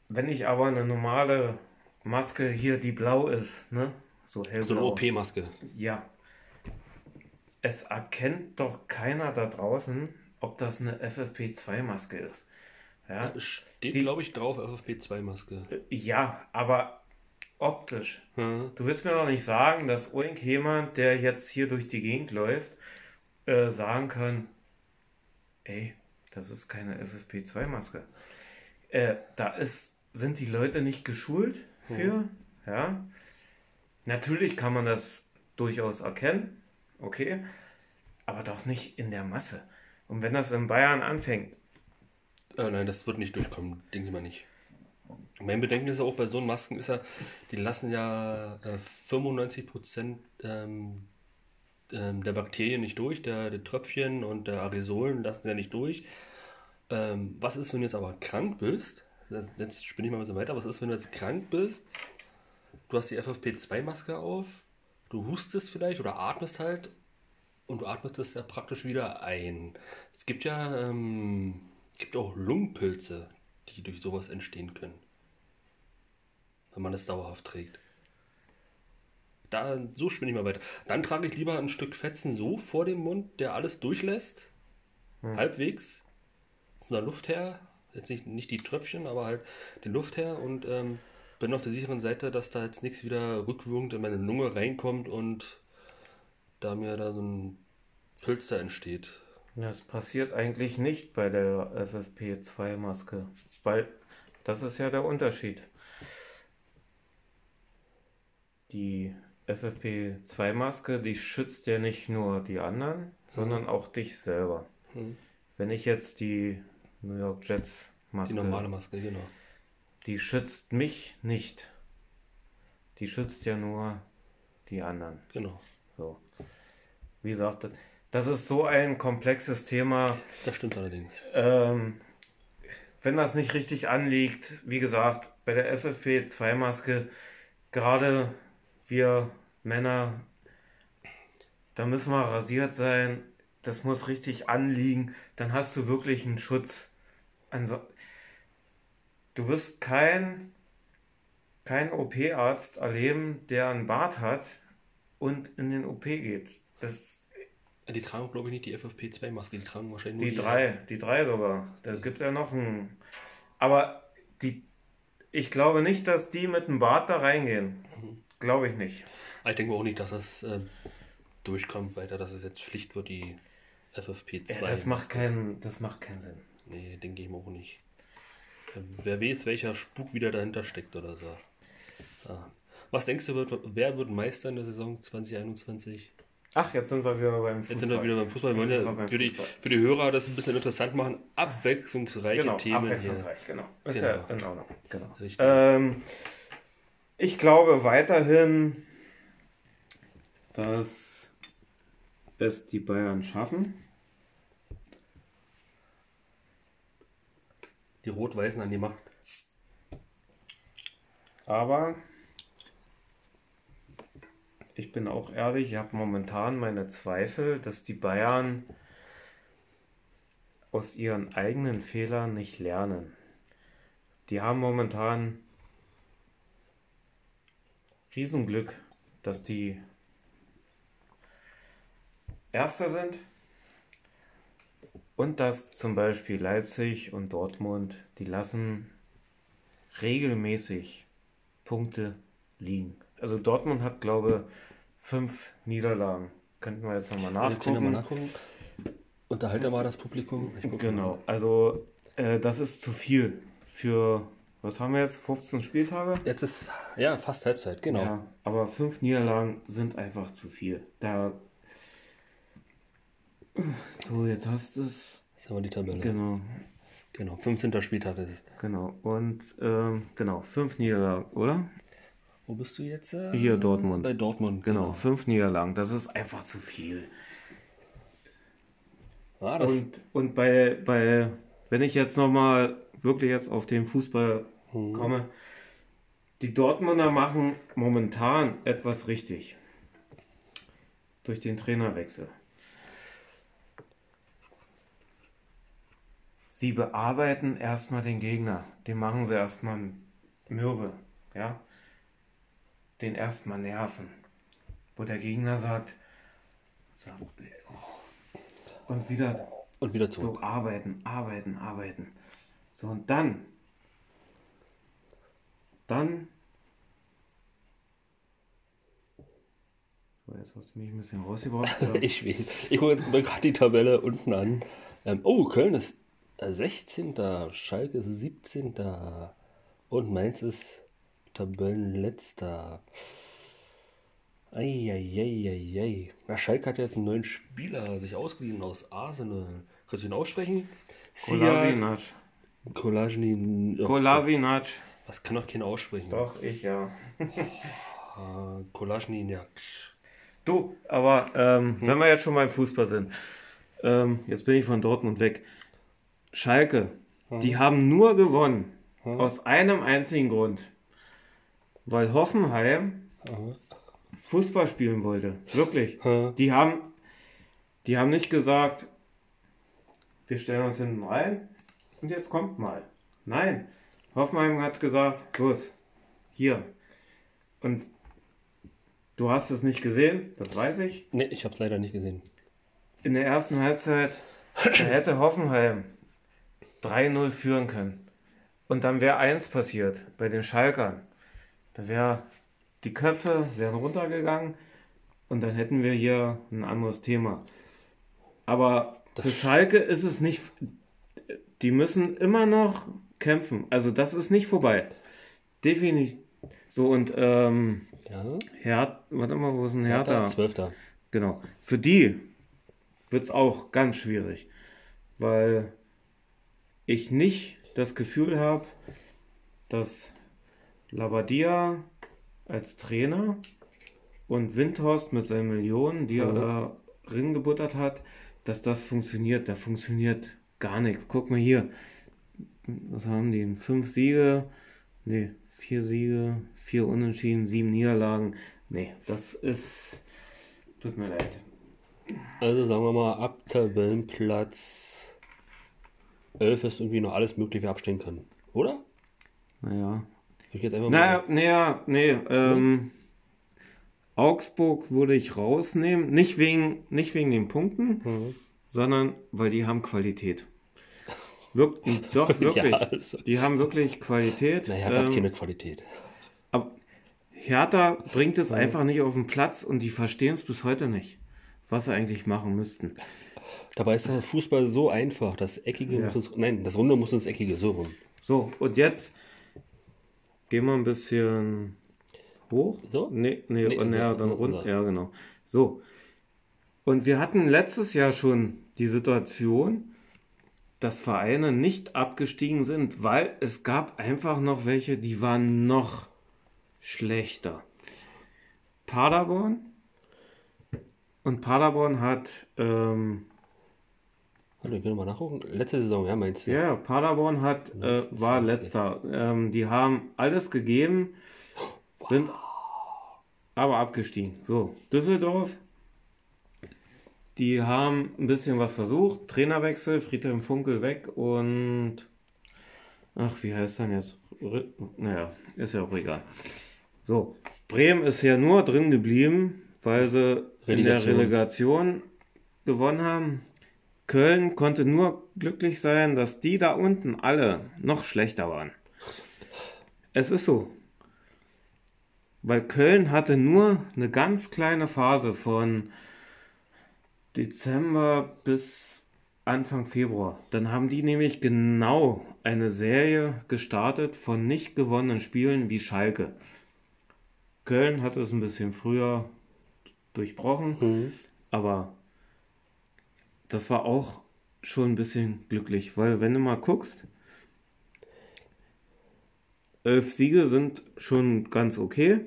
Wenn ich aber eine normale Maske hier, die blau ist, ne? So So eine hellblau. OP-Maske. Ja. Es erkennt doch keiner da draußen, ob das eine FFP2-Maske ist. Ja, Steht, Die- glaube ich, drauf FFP2-Maske. ja, aber optisch. Ja. Du willst mir doch nicht sagen, dass irgendjemand, der jetzt hier durch die Gegend läuft, äh, sagen kann, ey, das ist keine FFP2-Maske. Äh, da ist, sind die Leute nicht geschult für, ja. Natürlich kann man das durchaus erkennen, okay, aber doch nicht in der Masse. Und wenn das in Bayern anfängt, Äh, nein, das wird nicht durchkommen, denke ich mal nicht. Mein Bedenken ist ja auch bei so Masken, ist ja, die lassen ja äh, 95% ähm, ähm, der Bakterien nicht durch, der, der Tröpfchen und der Aerosolen lassen sie ja nicht durch. Ähm, was ist, wenn du jetzt aber krank bist? Jetzt spinne ich mal ein bisschen weiter. Was ist, wenn du jetzt krank bist? Du hast die FFP2-Maske auf, du hustest vielleicht oder atmest halt und du atmest es ja praktisch wieder ein. Es gibt ja ähm, gibt auch Lungenpilze, die durch sowas entstehen können. Wenn man das dauerhaft trägt. Da, so spinne ich mal weiter. Dann trage ich lieber ein Stück Fetzen so vor dem Mund, der alles durchlässt. Halbwegs. Von der Luft her. Jetzt nicht, nicht die Tröpfchen, aber halt die Luft her und ähm, bin auf der sicheren Seite, dass da jetzt nichts wieder rückwirkend in meine Lunge reinkommt und da mir da so ein Pilz da entsteht. Das passiert eigentlich nicht bei der FFP2-Maske, weil das ist ja der Unterschied. Die FFP2-Maske, die schützt ja nicht nur die anderen, sondern auch dich selber. Hm. Wenn ich jetzt die New York Die Jets-Maske, normale Maske, genau. die schützt mich nicht. Die schützt ja nur die anderen. Genau. So. Wie gesagt, das- das ist so ein komplexes Thema. Das stimmt allerdings. Ähm, wenn das nicht richtig anliegt, wie gesagt, bei der FFP2-Maske, gerade wir Männer, da müssen wir rasiert sein, das muss richtig anliegen, dann hast du wirklich einen Schutz. Also, du wirst kein, kein OP-Arzt erleben, der einen Bart hat und in den OP geht. Das, Die tragen, glaube ich, nicht die FFP2-Maske, die tragen wahrscheinlich nur Die drei, die drei sogar. Da gibt ja noch einen. Aber die, ich glaube nicht, dass die mit dem Bart da reingehen. Glaube ich nicht. Ich denke auch nicht, dass das äh, durchkommt weiter, dass es jetzt Pflicht wird, die FFP2. Ja, das macht keinen, das macht keinen Sinn. Nee, denke ich mir auch nicht. Äh, Wer weiß, welcher Spuk wieder dahinter steckt oder so. Ja. Was denkst du, wird, wer wird Meister in der Saison 2021? Ach, jetzt sind wir wieder beim Fußball. Jetzt sind wir wieder beim Fußball. Wir wollen ja für die, für die Hörer das ein bisschen interessant machen. Abwechslungsreiche Genau, Themen hier. abwechslungsreich, genau. Ist Genau. ja in Ordnung. Genau. Richtig. Ähm, ich glaube weiterhin, dass es die Bayern schaffen. Die Rot-Weißen an die Macht. Aber ich bin auch ehrlich, ich habe momentan meine Zweifel, dass die Bayern aus ihren eigenen Fehlern nicht lernen. die haben momentan Riesenglück, dass die Erster sind und dass zum Beispiel Leipzig und Dortmund, die lassen regelmäßig Punkte liegen. Also Dortmund hat, glaube ich, fünf Niederlagen. Könnten wir jetzt nochmal können ja mal nachgucken. nachgucken. Unterhalte mal das Publikum. Genau, also äh, das ist zu viel für, was haben wir jetzt, 15 Spieltage? Jetzt ist ja fast Halbzeit, genau. Ja, aber fünf Niederlagen sind einfach zu viel. Da. So, jetzt hast du es. Das haben wir die Tabelle. Genau, Genau, 15. Spieltag ist es. genau. Und ähm, genau, fünf Niederlagen, oder? Wo bist du jetzt? Äh, Hier, Dortmund. Bei Dortmund. Genau, fünf Niederlagen. Das ist einfach zu viel. Ah, das, Und, und bei, bei, wenn ich jetzt nochmal wirklich jetzt auf den Fußball komme, die Dortmunder machen momentan etwas richtig. Durch den Trainerwechsel. Sie bearbeiten erstmal den Gegner. Den machen sie erstmal mürbe. Ja? Den erstmal nerven. Wo der Gegner sagt, so, und wieder und wieder zurück. so arbeiten, arbeiten, arbeiten. So und dann, dann, so jetzt hast du mich ein bisschen rausgebracht. Ja. [laughs] Ich, will- ich gucke jetzt gerade die Tabelle unten an. Ähm, oh, Köln ist äh, 16. Schalke ist 17. Und Mainz ist Tabellenletzter. Eieieiei. Ja, Schalke hat jetzt einen neuen Spieler sich ausgeliehen aus Arsenal. Kannst du ihn aussprechen? Kolasinac. Kolasinac. Ja, Kolasinac. das kann doch keiner aussprechen. Doch, ich ja. [laughs] Äh, Kolasinac. Du, aber ähm, wenn wir jetzt schon beim Fußball sind, ähm, jetzt bin ich von Dortmund weg. Schalke, die haben nur gewonnen. Aus einem einzigen Grund. Weil Hoffenheim Fußball spielen wollte. Wirklich. Die haben, die haben nicht gesagt, wir stellen uns hinten rein und jetzt kommt mal. Nein. Hoffenheim hat gesagt, los, hier. Und du hast es nicht gesehen, das weiß ich. Ne, ich habe es leider nicht gesehen. In der ersten Halbzeit hätte Hoffenheim 3-0 führen können. Und dann wäre eins passiert bei den Schalkern. Da wäre die Köpfe wären runtergegangen und dann hätten wir hier ein anderes Thema. Aber für Schalke ist es nicht. Die müssen immer noch kämpfen. Also das ist nicht vorbei. Definitiv. So und ähm, Ja, Her warte mal, wo ist ein Hertha? 12. Genau. Für die wird es auch ganz schwierig, weil ich nicht das Gefühl habe, dass Labadia als Trainer und Windhorst mit seinen Millionen, die er Mhm. da ringebuttert hat, dass das funktioniert. Da funktioniert gar nichts. Guck mal hier. Was haben die? Fünf Siege? Nee, vier Siege, vier Unentschieden, sieben Niederlagen. Nee, das ist. Tut mir leid. Also sagen wir mal, ab Tabellenplatz 11 ist irgendwie noch alles möglich, wer abstehen kann. Oder? Naja. Ich jetzt einfach Naja, naja, nee, ähm, Augsburg würde ich rausnehmen. Nicht wegen, nicht wegen den Punkten, Mhm. Sondern weil die haben Qualität. Wirk [laughs] doch, wirklich. Ja, also- Die haben wirklich Qualität. Naja, hat ähm, keine Qualität. aber Hertha bringt es einfach nicht auf den Platz und die verstehen es bis heute nicht, was sie eigentlich machen müssten. Dabei ist der Fußball so einfach. Das Eckige Ja. muss uns. Nein, das Runde muss ins Eckige, so rum. So, und jetzt gehen wir ein bisschen hoch. So? Nee, nee, Nee, und ja, so, dann so. Ja, genau. So. Und wir hatten letztes Jahr schon die Situation, dass Vereine nicht abgestiegen sind, weil es gab einfach noch welche, die waren noch schlechter. Paderborn. Und Paderborn hat, ähm, Warte, wir können mal nachgucken. Letzte Saison, ja, meinst du? ja, Paderborn hat, äh, war letzter. Ähm, die haben alles gegeben, sind aber abgestiegen. So, Düsseldorf, die haben ein bisschen was versucht. Trainerwechsel, Friedhelm Funkel weg und Ach, wie heißt dann jetzt? Naja, ist ja auch egal. So, Bremen ist ja nur drin geblieben, weil sie in der Relegation. Relegation gewonnen haben. Köln konnte nur glücklich sein, dass die da unten alle noch schlechter waren. Es ist so. Weil Köln hatte nur eine ganz kleine Phase von Dezember bis Anfang Februar. Dann haben die nämlich genau eine Serie gestartet von nicht gewonnenen Spielen wie Schalke. Köln hat es ein bisschen früher durchbrochen, Mhm. aber das war auch schon ein bisschen glücklich, weil wenn du mal guckst, elf Siege sind schon ganz okay,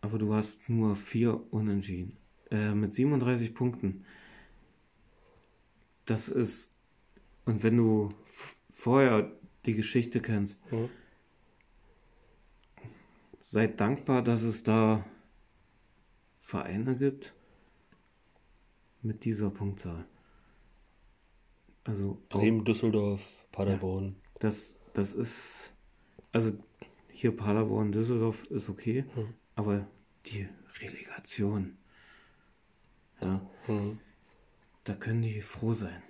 aber du hast nur vier Unentschieden äh, mit 37 Punkten. Das ist und wenn du vorher die Geschichte kennst, Mhm. seid dankbar, dass es da Vereine gibt mit dieser Punktzahl. Also auch Bremen, Düsseldorf, Paderborn. das, das ist, also hier Paderborn, Düsseldorf ist okay, Mhm. aber die Relegation, ja, Mhm. da können die froh sein.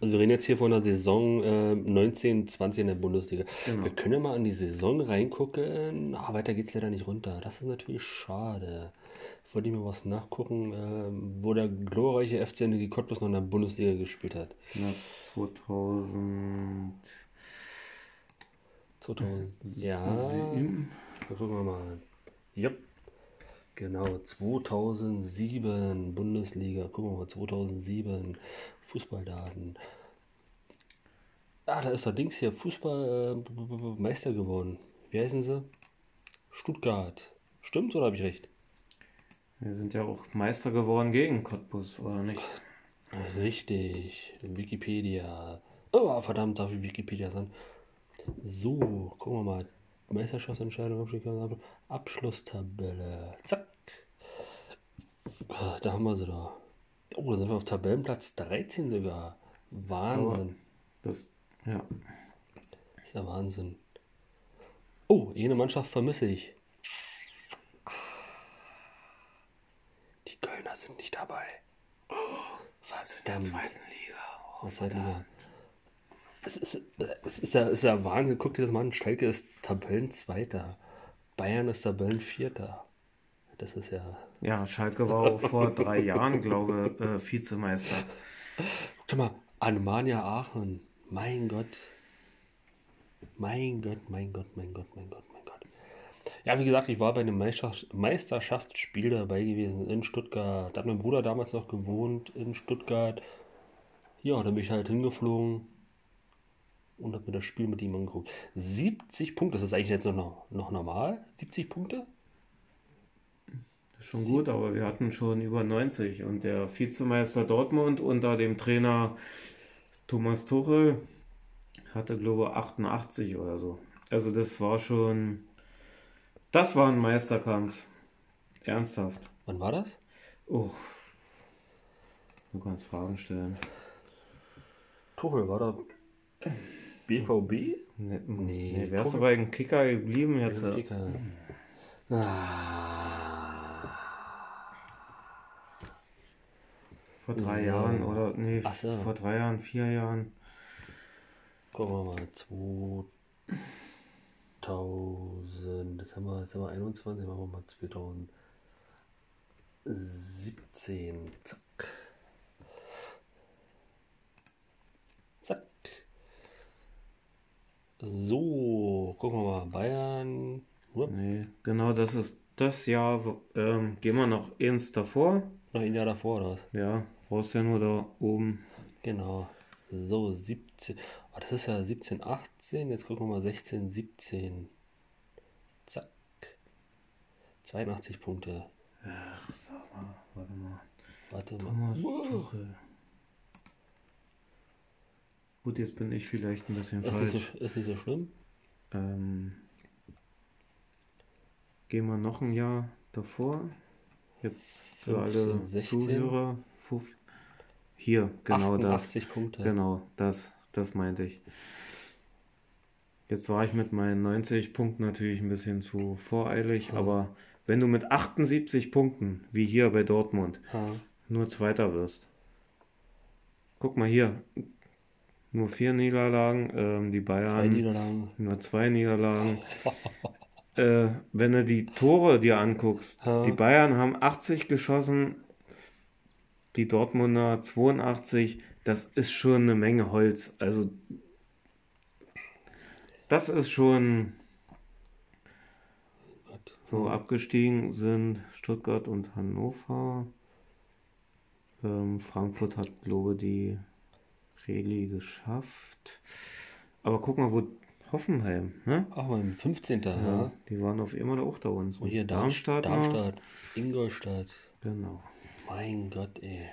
Also wir reden jetzt hier von der Saison äh, 19, 20 in der Bundesliga. Genau. Wir können ja mal in die Saison reingucken. Ah, weiter geht's leider nicht runter. Das ist natürlich schade. Jetzt wollte ich mal was nachgucken, ähm, wo der glorreiche FC Energie Cottbus noch in der Bundesliga gespielt hat. Ja, 2007. 2000. Ja. Gucken wir mal. Jupp. Genau, 2007 Bundesliga. Gucken wir mal, 2007 Fußballdaten. Ah, da ist der Dings hier, Fußball äh, geworden. Wie heißen sie? Stuttgart. Stimmt's oder habe ich recht? Wir sind ja auch Meister geworden gegen Cottbus, oder nicht? Richtig. Wikipedia. Oh, verdammt, darf ich Wikipedia sein? So, gucken wir mal. Meisterschaftsentscheidung, Abschlusstabelle. Zack. Ah, Da haben wir sie da. Oh, da sind wir auf Tabellenplatz 13 sogar. Wahnsinn. Das, ja. ist ja Wahnsinn. Oh, jene Mannschaft vermisse ich. Die Kölner sind nicht dabei. Oh, was in der zweiten Liga? Oh, zweiten Liga. Es ist, es ist, ja, ist ja Wahnsinn. Guck dir das mal an. Schalke ist Tabellenzweiter. Bayern ist Tabellenvierter. Das ist ja. Ja, Schalke war vor drei Jahren, glaube ich, äh, Vizemeister. Guck mal, Alemannia Aachen. Mein Gott. Mein Gott, mein Gott, mein Gott, mein Gott, mein Gott. Ja, wie gesagt, ich war bei einem Meisterschafts- Meisterschaftsspiel dabei gewesen in Stuttgart. Da hat mein Bruder damals noch gewohnt in Stuttgart. Ja, da bin ich halt hingeflogen und habe mir das Spiel mit ihm angeguckt. 70 Punkte, das ist eigentlich jetzt noch, noch normal? 70 Punkte? Schon gut, aber wir hatten schon über 90 und der Vizemeister Dortmund unter dem Trainer Thomas Tuchel hatte, glaube ich, 88 oder so. Also das war schon, das war ein Meisterkampf. Ernsthaft. Wann war das? Oh. Du kannst Fragen stellen. Tuchel, war da BVB? Nee, Nee, nee wärst du guck- bei den Kicker geblieben jetzt? äh, Kicker. Ah. Vor drei So. Jahren oder nee, Ach so. vor drei Jahren, vier Jahren. Gucken wir mal, 2000, jetzt haben wir, jetzt haben wir 21, machen wir mal 2017, zack. Zack. So, gucken wir mal, Bayern, Wupp, Nee, genau das ist das Jahr. wo- Ähm, gehen wir noch eins davor. noch ein Jahr davor oder was? Ja, brauchst ja nur da oben. Genau. So, 17. Oh, das ist ja 17, 18. Jetzt gucken wir mal 16, 17. Zack. 82 Punkte. Warte mal. Warte mal. Thomas Tuchel. Gut, jetzt bin ich vielleicht ein bisschen Ist nicht, falsch. so, ist nicht so schlimm. Ähm, gehen wir noch ein Jahr davor. Jetzt für 15, alle 16. Zuhörer. Fuf- Hier, genau das. 88 Punkte. Genau, das, das meinte ich. Jetzt war ich mit meinen 90 Punkten natürlich ein bisschen zu voreilig, aber wenn du mit 78 Punkten, wie hier bei Dortmund, Ja. nur Zweiter wirst. Guck mal hier, nur vier Niederlagen, ähm, die Bayern Zwei Niederlagen. nur zwei Niederlagen. [laughs] äh, wenn du die Tore dir anguckst, Ja. die Bayern haben 80 geschossen, die Dortmunder 82, das ist schon eine Menge Holz. Also das ist schon so abgestiegen sind Stuttgart und Hannover. Ähm, Frankfurt hat, glaube ich, die Reli geschafft. Aber guck mal, wo Hoffenheim, ne? Ach, mal 15. Ja. Ja, die waren auf einmal auch da unten. Und hier Darmstadt. Darmstadt. Darmstadt. Ingolstadt. Genau. Mein Gott, ey.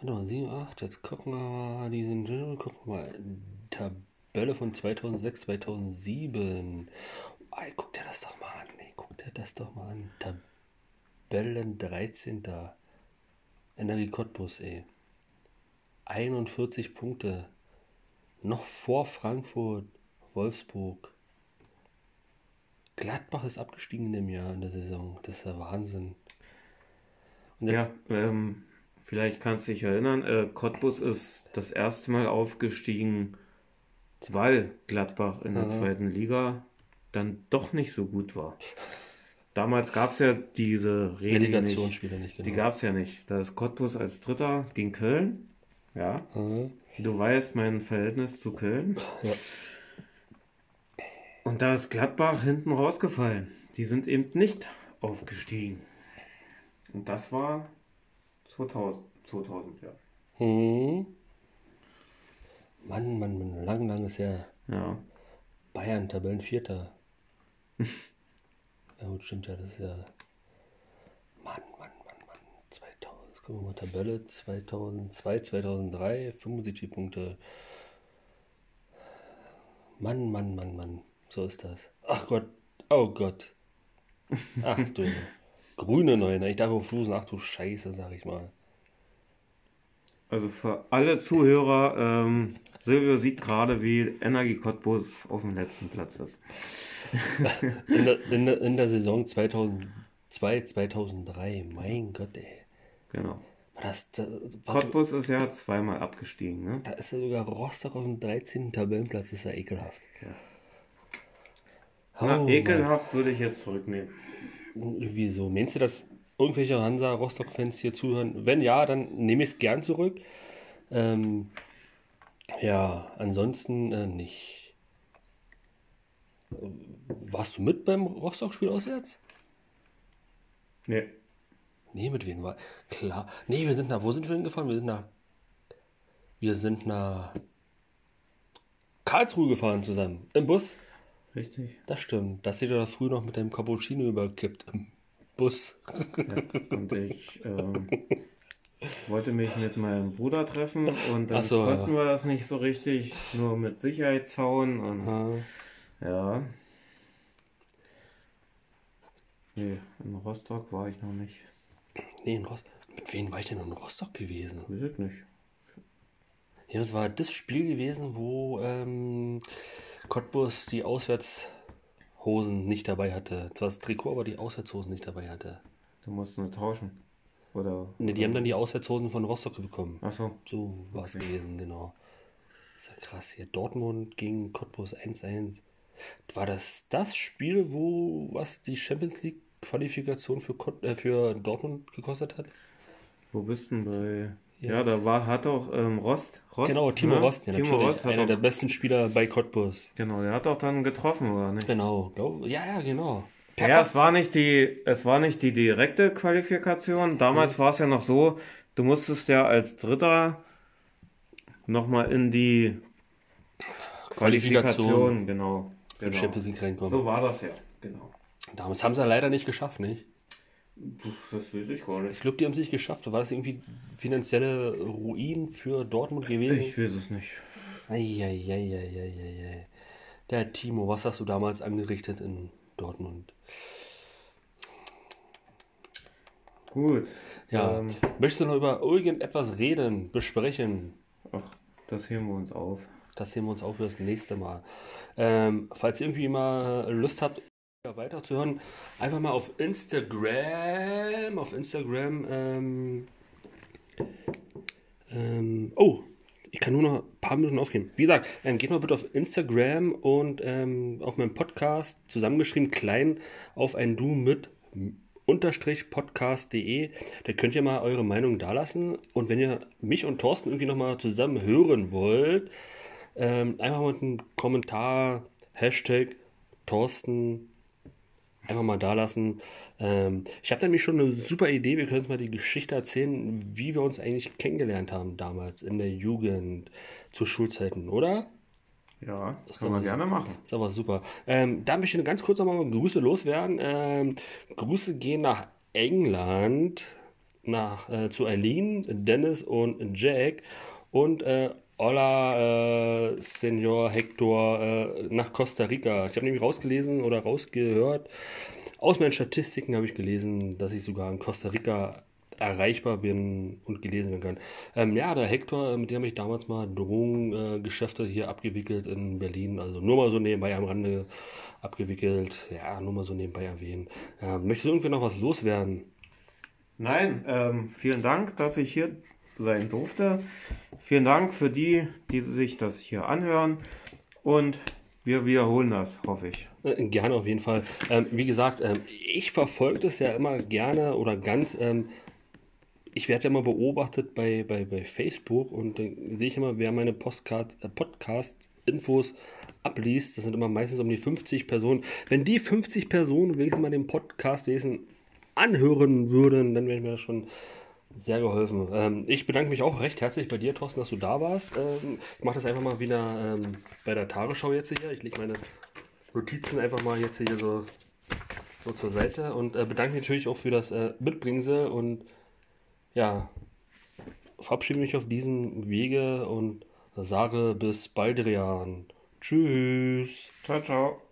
Warte mal, 7, 8, jetzt gucken wir mal, die sind, gucken wir mal, Tabelle von 2006, 2007. Ey, guck dir das doch mal an, ey, guck dir das doch mal an. Tabellen 13. Energie Cottbus, ey. 41 Punkte. Noch vor Frankfurt, Wolfsburg. Gladbach ist abgestiegen in dem Jahr, in der Saison. Das ist ja Wahnsinn. Jetzt, Ja, ähm, vielleicht kannst du dich erinnern, äh, Cottbus ist das erste Mal aufgestiegen, weil Gladbach in der zweiten Liga dann doch nicht so gut war. Damals gab es ja diese Reli nicht. Relegationsspiele nicht, genau. Die gab es ja nicht. Da ist Cottbus als Dritter gegen Köln. Ja. Du weißt mein Verhältnis zu Köln. Ja. Und da ist Gladbach hinten rausgefallen. Die sind eben nicht aufgestiegen. Und das war 2000, 2000 ja. Hm. Mann, Mann, Mann, lang, lang ist ja Ja. Bayern, Tabellenvierter. [laughs] ja, gut, stimmt ja, das ist ja. Mann, Mann, Mann, Mann. 2000, jetzt gucken wir mal, Tabelle 2002, 2003, 75 Punkte. Mann, Mann, Mann, Mann, so ist das. Ach Gott, oh Gott. [laughs] Ach du, grüne Neuner, ich darf auf Flusen, ach du Scheiße, sag ich mal. Also für alle Zuhörer, ähm, Silvio sieht gerade, wie Energie Cottbus auf dem letzten Platz ist. [laughs] In der, [laughs] in der, in der Saison 2002, 2003, mein Gott, ey. Genau. Das, da, was, Cottbus ist ja zweimal abgestiegen, ne? da ist ja sogar Rostock auf dem 13. Tabellenplatz, ist ja ekelhaft. Na, Oh, ekelhaft würde ich jetzt zurücknehmen. Wieso? Meinst du, dass irgendwelche Hansa-Rostock-Fans hier zuhören? Wenn ja, dann nehme ich es gern zurück. Ähm, ja, ansonsten äh, nicht. Warst du mit beim Rostock-Spiel auswärts? Nee. Nee, mit wem war? Klar. Nee, wir sind nach. Wo sind wir denn gefahren? Wir sind nach. Wir sind nach. Karlsruhe gefahren zusammen. Im Bus. Richtig. Das stimmt. Das seht ihr das früh noch mit dem Cappuccino überkippt. Im Bus. Und ich ähm, wollte mich mit meinem Bruder treffen und dann so, konnten wir das nicht so richtig, nur mit Sicherheitszaun und Ah, ja. Nee, in Rostock war ich noch nicht. nee, in Rostock. Mit wem war ich denn in Rostock gewesen? Weiß ich nicht. Ja, das war das Spiel gewesen, wo ähm, Cottbus die Auswärtshosen nicht dabei hatte. Zwar das Trikot, aber die Auswärtshosen nicht dabei hatte. Du musst nur tauschen. Oder. Ne, die haben dann die Auswärtshosen von Rostock bekommen. Achso. So war es gewesen, genau. ist ja krass hier. Dortmund gegen Cottbus 1-1. War das das Spiel, wo was die Champions League Qualifikation für, Cott, äh, für Dortmund gekostet hat? Wo bist du denn bei. Ja. Ja, da war, hat doch ähm, Rost, Rost. Genau, Timo ne? Rost, ja, Timo natürlich. Rost Einer der besten Spieler bei Cottbus. Genau, der hat doch dann getroffen, oder nicht? Genau, glaub, ja, ja, genau. Per Ja, Kopf- es war nicht die, es war nicht die direkte Qualifikation. Damals war es ja noch so, du musstest ja als Dritter nochmal in die Qualifikation Qualifikation, genau. für genau. Champions League reinkommen. So war das ja, genau. Damals haben sie ja leider nicht geschafft, nicht? Das weiß ich gar Ich nicht. glaube, die haben es nicht geschafft. War das irgendwie finanzielle Ruin für Dortmund gewesen? Ich weiß es nicht. Eieieiei. Der Timo, was hast du damals angerichtet in Dortmund? Gut. Ja, Ähm, möchtest du noch über irgendetwas reden, besprechen? ach, das heben wir uns auf. Das sehen wir uns auch für das nächste Mal. Ähm, falls ihr irgendwie mal Lust habt, weiterzuhören, einfach mal auf Instagram, auf Instagram, ähm, ähm, oh, ich kann nur noch ein paar Minuten aufgeben. Wie gesagt, ähm, geht mal bitte auf Instagram und ähm, auf meinem Podcast, zusammengeschrieben klein, auf ein Du mit unterstrich podcast.de. Da könnt ihr mal eure Meinung dalassen. Und wenn ihr mich und Thorsten irgendwie nochmal zusammen hören wollt, ähm, einfach mal einen Kommentar, Hashtag Thorsten, einfach mal dalassen. Ähm, ich habe nämlich schon eine super Idee. Wir können uns mal die Geschichte erzählen, wie wir uns eigentlich kennengelernt haben damals in der Jugend zu Schulzeiten, oder? Ja, das können wir gerne machen. Das ist aber super. Ähm, da möchte ich ganz kurz nochmal Grüße loswerden. Ähm, Grüße gehen nach England, nach, äh, zu Eileen, Dennis und Jack und äh, Hola, äh, Senor Hector, äh, nach Costa Rica. Ich habe nämlich rausgelesen oder rausgehört, aus meinen Statistiken habe ich gelesen, dass ich sogar in Costa Rica erreichbar bin und gelesen werden kann. Ähm, ja, der Hector, mit dem habe ich damals mal Drogengeschäfte äh, hier abgewickelt in Berlin. Also nur mal so nebenbei am Rande abgewickelt. Ja, nur mal so nebenbei erwähnen. Ähm, möchtest du irgendwie noch was loswerden? Nein, ähm, vielen Dank, dass ich hier sein durfte. Vielen Dank für die, die sich das hier anhören. Und wir wiederholen das, hoffe ich. Äh, gerne auf jeden Fall. Ähm, wie gesagt, ähm, ich verfolge das ja immer gerne oder ganz. Ähm, ich werde ja immer beobachtet bei, bei, bei Facebook und dann sehe ich immer, wer meine Postcard, äh, Podcast-Infos abliest. Das sind immer meistens um die 50 Personen. Wenn die 50 Personen wenigstens mal den Podcast wesen anhören würden, dann wäre mir das schon sehr geholfen. Ähm, ich bedanke mich auch recht herzlich bei dir, Thorsten, dass du da warst. Ähm, ich mache das einfach mal wieder ähm, bei der Tagesschau jetzt hier. Ich lege meine Notizen einfach mal jetzt hier so, so zur Seite und äh, bedanke mich natürlich auch für das äh, Mitbringsel und ja, verabschiede mich auf diesem Wege und sage bis bald, Rian. Tschüss. Ciao, ciao.